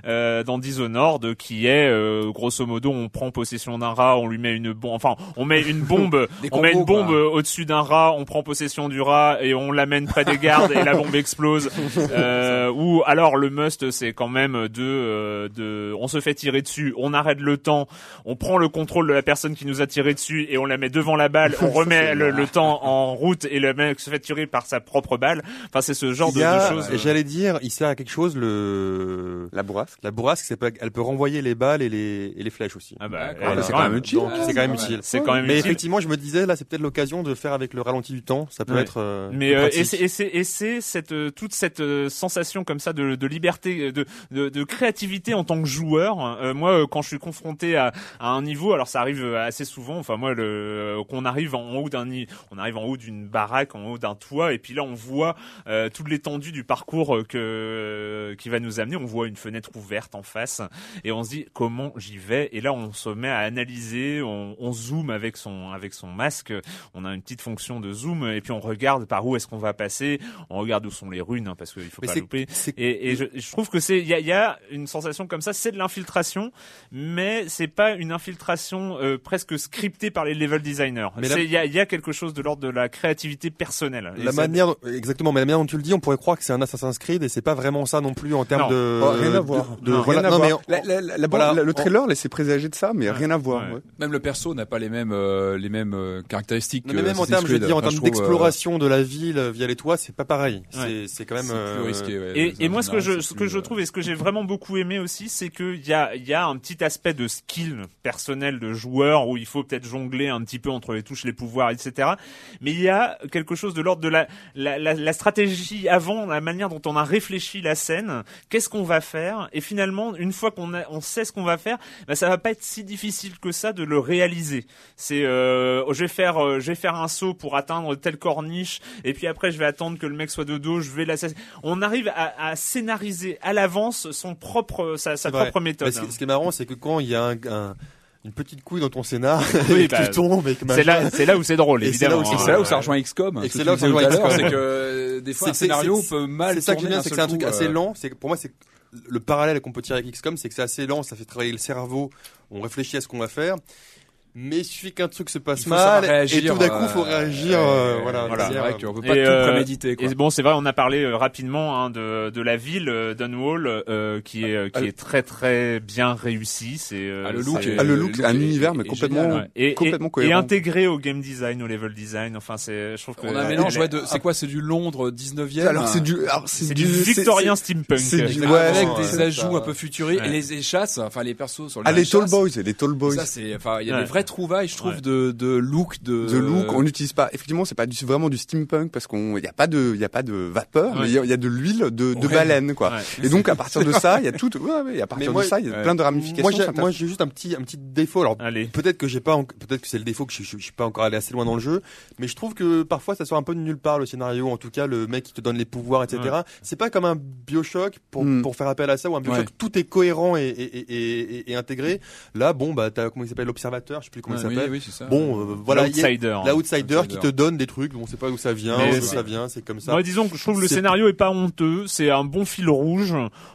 euh, dans Dishonored, qui est euh, grosso modo, on prend possession d'un rat, on lui met une bombe, enfin, on met une bombe, on met une bombe quoi. euh, au-dessus d'un rat, on prend possession du rat et on l'amène près des gardes et la bombe explose. Euh, ou alors le must, c'est quand même de, de, on se fait tirer dessus, on arrête le temps, on prend le contrôle de la personne qui nous a tiré dessus et on la met devant la balle, on remet le, le temps en route et le mec se fait tirer par sa propre balle. Enfin, c'est ce genre de, de choses. J'allais dire, il sert à quelque chose le La bourrasque. la bourrasque, c'est pas- elle peut renvoyer les balles et les et les flèches aussi. Ah bah, Voilà. c'est quand quand même. même utile. C'est quand même utile. C'est quand même Mais effectivement, je me disais là, c'est peut-être l'occasion de faire avec le ralenti du temps. Ça peut Ouais. être. euh, Mais euh, et c'est et c'est et c'est cette euh, toute cette euh, sensation comme ça de, de liberté, euh, de, de de créativité en tant que joueur. Euh, moi, euh, quand je suis confronté à, à un niveau, alors ça arrive assez souvent. Enfin moi, le qu'on arrive en haut d'un on arrive en haut d'une baraque, en haut d'un toit, et puis là on voit euh, toute l'étendue du parcours euh, que qui va nous amener. On voit une fenêtre ouverte en face, et on se dit comment j'y vais. Et là on se met à analyser, on, on zoome avec son avec son masque. On a une petite fonction de zoom, et puis on regarde par où est-ce qu'on va passer. On regarde où sont les runes, hein, parce qu'il faut Mais pas louper. Et, et je, je trouve que c'est il y a, y a une sensation comme ça, c'est de l'infiltration, mais c'est pas une infiltration euh, presque scriptée par les level designers. La- Il y, a, y a quelque chose de l'ordre de la créativité personnelle. La manière, exactement, mais la manière dont tu le dis, on pourrait croire que c'est un Assassin's Creed et c'est pas vraiment ça non plus en termes Non. de. Oh, rien à voir. de- Non, voilà, rien à non, mais voir. en- La- la- la- la- voilà, la- le trailer laissait présager de ça, mais Ouais. rien à voir. Ouais. ouais. Même le perso n'a pas les mêmes euh, les mêmes euh, caractéristiques. Non, que mais même en termes, je veux dire, en termes trouve, euh, d'exploration de la ville via les toits, c'est pas pareil. C'est, c'est quand même. plus euh, risqué. Et, moi, ce que je, ce que je euh, trouve et ce que j'ai vraiment beaucoup aimé aussi, c'est qu'il y a, il y a un petit aspect de skill personnel de joueur où il faut peut-être jongler un petit peu entre les touches, les pouvoirs, etc. Mais il y a quelque chose de l'ordre de la, la, la, la stratégie avant, la manière dont on a réfléchi la scène. Qu'est-ce qu'on va faire Et finalement, une fois qu'on on sait ce qu'on va faire, bah, ça va pas être si difficile que ça de le réaliser. C'est, euh, je vais faire, euh, je vais faire un saut pour atteindre telle corniche, et puis après je vais attendre que le mec soit de dos, je vais l'assassiner. On arrive à, à scénariser à l'avance son propre, sa, sa propre méthode. Qui- ce qui est marrant, c'est que quand il y a un, un- une petite couille dans ton scénar Oui, bah, C'est là, c'est là où c'est drôle, Et c'est là où Et c'est c'est là où hein. ça rejoint XCOM. Et ce c'est là où ça rejoint XCOM. C'est que euh, des fois un scénario peut mal C'est ça que j'aime bien, c'est que c'est un truc assez euh. lent. C'est que pour moi, c'est le parallèle qu'on peut tirer avec XCOM, c'est que c'est assez lent, ça fait travailler le cerveau. On réfléchit à ce qu'on va faire. Mais il suffit qu'un truc se passe faut mal et réagir, tout d'un coup, faut euh, réagir. euh, euh, voilà, voilà, c'est vrai que on peut pas Et, tout euh, préméditer. Quoi. Et bon, c'est vrai, on a parlé euh, rapidement hein, de, de la ville euh, Dunwall, euh, qui est euh, qui Ah, est très très bien réussie. C'est euh, Ah, le look est- Ah, le look, le look un est- univers, est- mais complètement, génial, Ouais. et, complètement et, cohérent. et intégré au game design, au level design. Enfin, c'est, je trouve que On a un mélange, ouais, de, c'est quoi, c'est du Londres 19e. Alors c'est du, alors c'est du victorien steampunk. c'est du- Exactement, ouais, avec des c'est ajouts un peu futurés et les, chasses, enfin les persos sur les Ah les Tall Boys, les Tall Boys. Ça c'est, enfin il y a des vraies trouvailles, je trouve, Ouais. de, de look, de. The look, on n'utilise pas. Effectivement, c'est pas du, vraiment du steampunk parce qu'on, il y a pas de, il y a pas de vapeur, Ouais. mais il y y, a de l'huile de, de baleine, quoi. Ouais. Et donc à partir de ça, il y a tout. Ouais, ouais, et à partir moi, de ça, il y a ouais. plein de ramifications. Moi, j'ai, juste un petit, un petit défaut. Alors, peut-être que j'ai pas, en- peut-être que c'est le défaut que je, je, je suis pas encore allé assez loin dans le jeu, mais je trouve que parfois ça sort un peu de nulle part le scénario. En tout cas, le mec qui te donne les pouvoirs, etc. Ouais. C'est pas comme un Bioshock pour Mm. pour faire appel à ça ou un Bioshock. Ouais. Tout est cohérent et et, et, et, et intégré. Là, bon, bah, t'as comment il s'appelle l'observateur, sais plus comment Ouais, il oui, s'appelle. oui, c'est ça. Bon, euh, voilà, il y a- L'outsider. l'outsider qui te donne des trucs, on sait pas d'où ça vient, c'est- ça vient, c'est comme ça. Ouais, disons que je trouve que le scénario est pas honteux, c'est un bon fil rouge.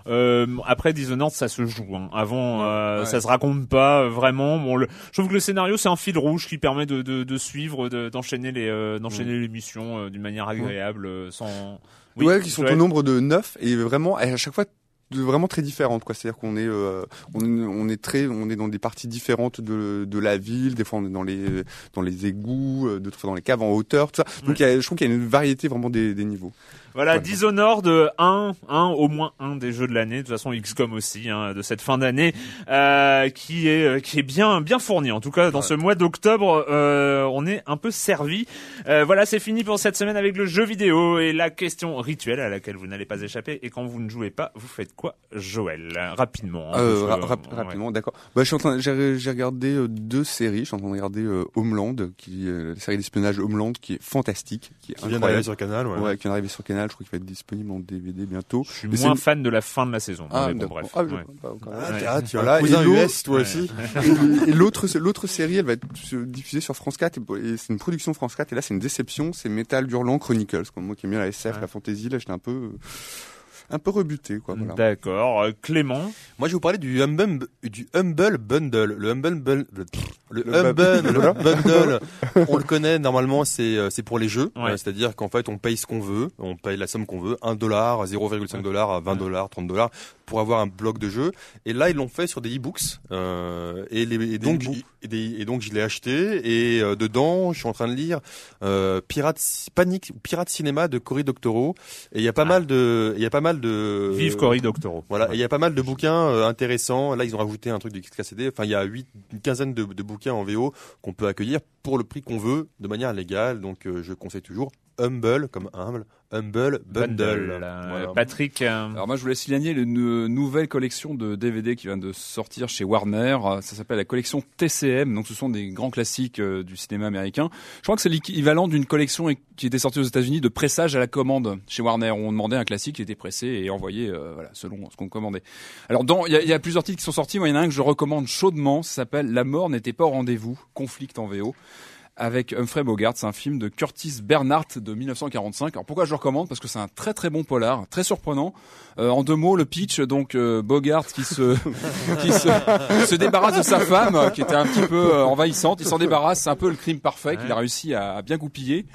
Euh, après Dishonored, ça se joue. hein. Avant, euh, Ouais. ça se raconte pas euh, vraiment. Bon, le, je trouve que le scénario c'est un fil rouge qui permet de, de, de suivre, de- d'enchaîner les euh, d'enchaîner les missions euh, d'une manière agréable, euh, sans. Oui, ouais, qui sont au nombre de neuf et vraiment à chaque fois de vraiment très différentes quoi. C'est à dire qu'on est euh, on, est- on est très on est dans des parties différentes de, de la ville. Des fois on est dans les dans les égouts euh, d'autres fois dans les caves en hauteur tout ça. Donc y a, je trouve qu'il y a une variété vraiment des, des niveaux Voilà, Voilà. Dishonored, euh, un, un, au moins un des jeux de l'année. De toute façon, XCOM aussi, hein, de cette fin d'année, euh, qui est, euh, qui est bien, bien fourni. En tout cas, dans ce mois d'octobre, euh, on est un peu servi. Euh, voilà, c'est fini pour cette semaine avec le jeu vidéo et la question rituelle à laquelle vous n'allez pas échapper. Et quand vous ne jouez pas, vous faites quoi, Joël? Rapidement. hein, Euh, parce ra- que, rap- ouais. rapidement, d'accord. Bah, je suis en train, j'ai, j'ai regardé deux séries. Je suis en train de regarder euh, Homeland, qui euh, la série d'espionnage Homeland, qui est fantastique, qui est Qui vient d'arriver sur Canal, ouais. Ouais, qui vient d'arriver sur Canal. Je crois qu'il va être disponible en DVD bientôt. Je suis Mais c'est moins une- fan de la fin de la saison. Ah, mais bon, bref. Ah, je- ouais. Ah, Ouais. tu as cousin US, toi aussi. et, et l'autre, l'autre série, elle va être diffusée sur France 4 et, et c'est une production France 4 et là c'est une déception, c'est Metal Hurlant Chronicles. Comme moi qui aime bien la SF, Ouais. la fantasy, là j'étais un peu, euh, un peu rebuté quoi. Voilà. D'accord. Euh, Clément. Moi, je vais vous parler du Humble, du Humble Bundle. Le Humble, Bun- le, le Le Humble. Bundle, on le connaît normalement, c'est euh, c'est pour les jeux. Ouais. Euh, C'est-à-dire qu'en fait, on paye ce qu'on veut, on paye la somme qu'on veut, 1 dollar, 0,5 dollars, 20 dollars, 30 dollars, pour avoir un bloc de jeu. Et là, ils l'ont fait sur des e-books. Euh, et, les, et donc, et, des- et donc, je l'ai acheté. Et euh, dedans, je suis en train de lire euh, Pirate Panic, Pirate Cinéma de Cory Doctorow. Et il y a pas Ah. mal de, il y a pas mal de Vive Cory Doctorow. voilà, et il y a pas mal de bouquins euh, intéressants. Là, ils ont rajouté un truc du KCD. Enfin, il y a huit, une quinzaine de, de bouquins en VO qu'on peut accueillir pour le prix qu'on veut, de manière légale. Donc, euh, je conseille toujours Humble, comme humble, Humble Bundle. Euh, Voilà. Patrick. euh, Alors moi je voulais signaler une nouvelle collection de DVD qui vient de sortir chez Warner. Euh, Ça s'appelle la collection TCM. Donc ce sont des grands classiques euh, du cinéma américain. Je crois que c'est l'équivalent d'une collection qui était sortie aux États-Unis de pressage à la commande chez Warner. On demandait un classique qui était pressé et envoyé euh, voilà selon ce qu'on commandait. Alors dans il y y a plusieurs titres qui sont sortis. Moi il y en a un que je recommande chaudement. Ça s'appelle La mort n'était pas au rendez-vous. Conflict en VO avec Humphrey Bogart. C'est un film de Curtis Bernhardt de 1945. Alors pourquoi je le recommande? Parce que c'est un très très bon polar, très surprenant. Euh, en deux mots, le pitch, donc euh, Bogart qui se qui se, se débarrasse de sa femme, euh, qui était un petit peu euh, envahissante. Il s'en débarrasse. C'est un peu le crime parfait qu'il a réussi à, à bien goupiller.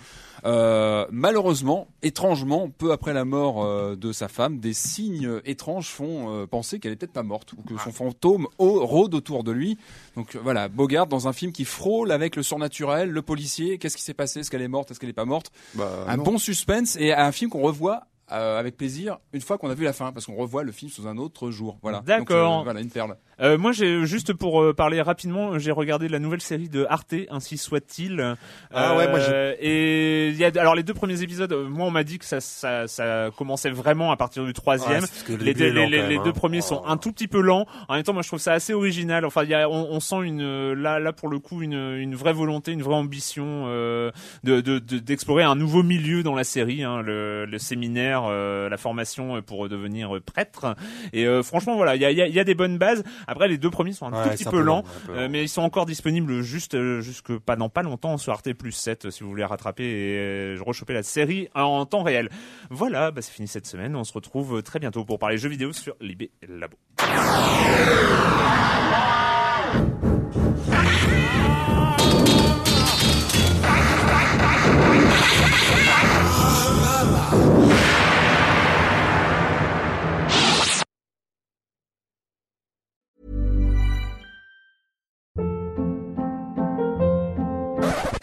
Euh, malheureusement, étrangement, peu après la mort euh, de sa femme, des signes étranges font euh, penser qu'elle est peut-être pas morte ou que son fantôme au- rôde autour de lui. Donc voilà, Bogart dans un film qui frôle avec le surnaturel, le policier. Qu'est-ce qui s'est passé? Est-ce qu'elle est morte? Est-ce qu'elle est pas morte? Bah, Un non. bon suspense et un film qu'on revoit. euh, avec plaisir une fois qu'on a vu la fin parce qu'on revoit le film sous un autre jour voilà D'accord. euh, voilà une perle Euh, moi, j'ai juste pour euh, parler rapidement, j'ai regardé la nouvelle série de Arte, ainsi soit-il. Ah ouais, moi, j'ai- Euh, Et il y a alors les deux premiers épisodes. euh, Moi, on m'a dit que ça, ça, ça commençait vraiment à partir du troisième. Ouais, les les, quand les- même, les deux hein. premiers sont un tout petit peu lents. En même temps, moi, je trouve ça assez original. Enfin, il y a, on, on sent une là, là pour le coup une, une vraie volonté, une vraie ambition euh, de de- de- d'explorer un nouveau milieu dans la série, hein, le, le séminaire euh, la formation pour devenir prêtre. Et euh, franchement, voilà, il y a, y, a, y a, des bonnes bases. Après, les deux premiers sont un Ouais, tout petit peu, peu lents, peu euh, lent. mais ils sont encore disponibles juste jusque pas dans pas longtemps sur Arte plus 7 si vous voulez rattraper et euh, rechoper la série en temps réel. Voilà, bah, c'est fini cette semaine. On se retrouve très bientôt pour parler jeux vidéo sur Libé Labo.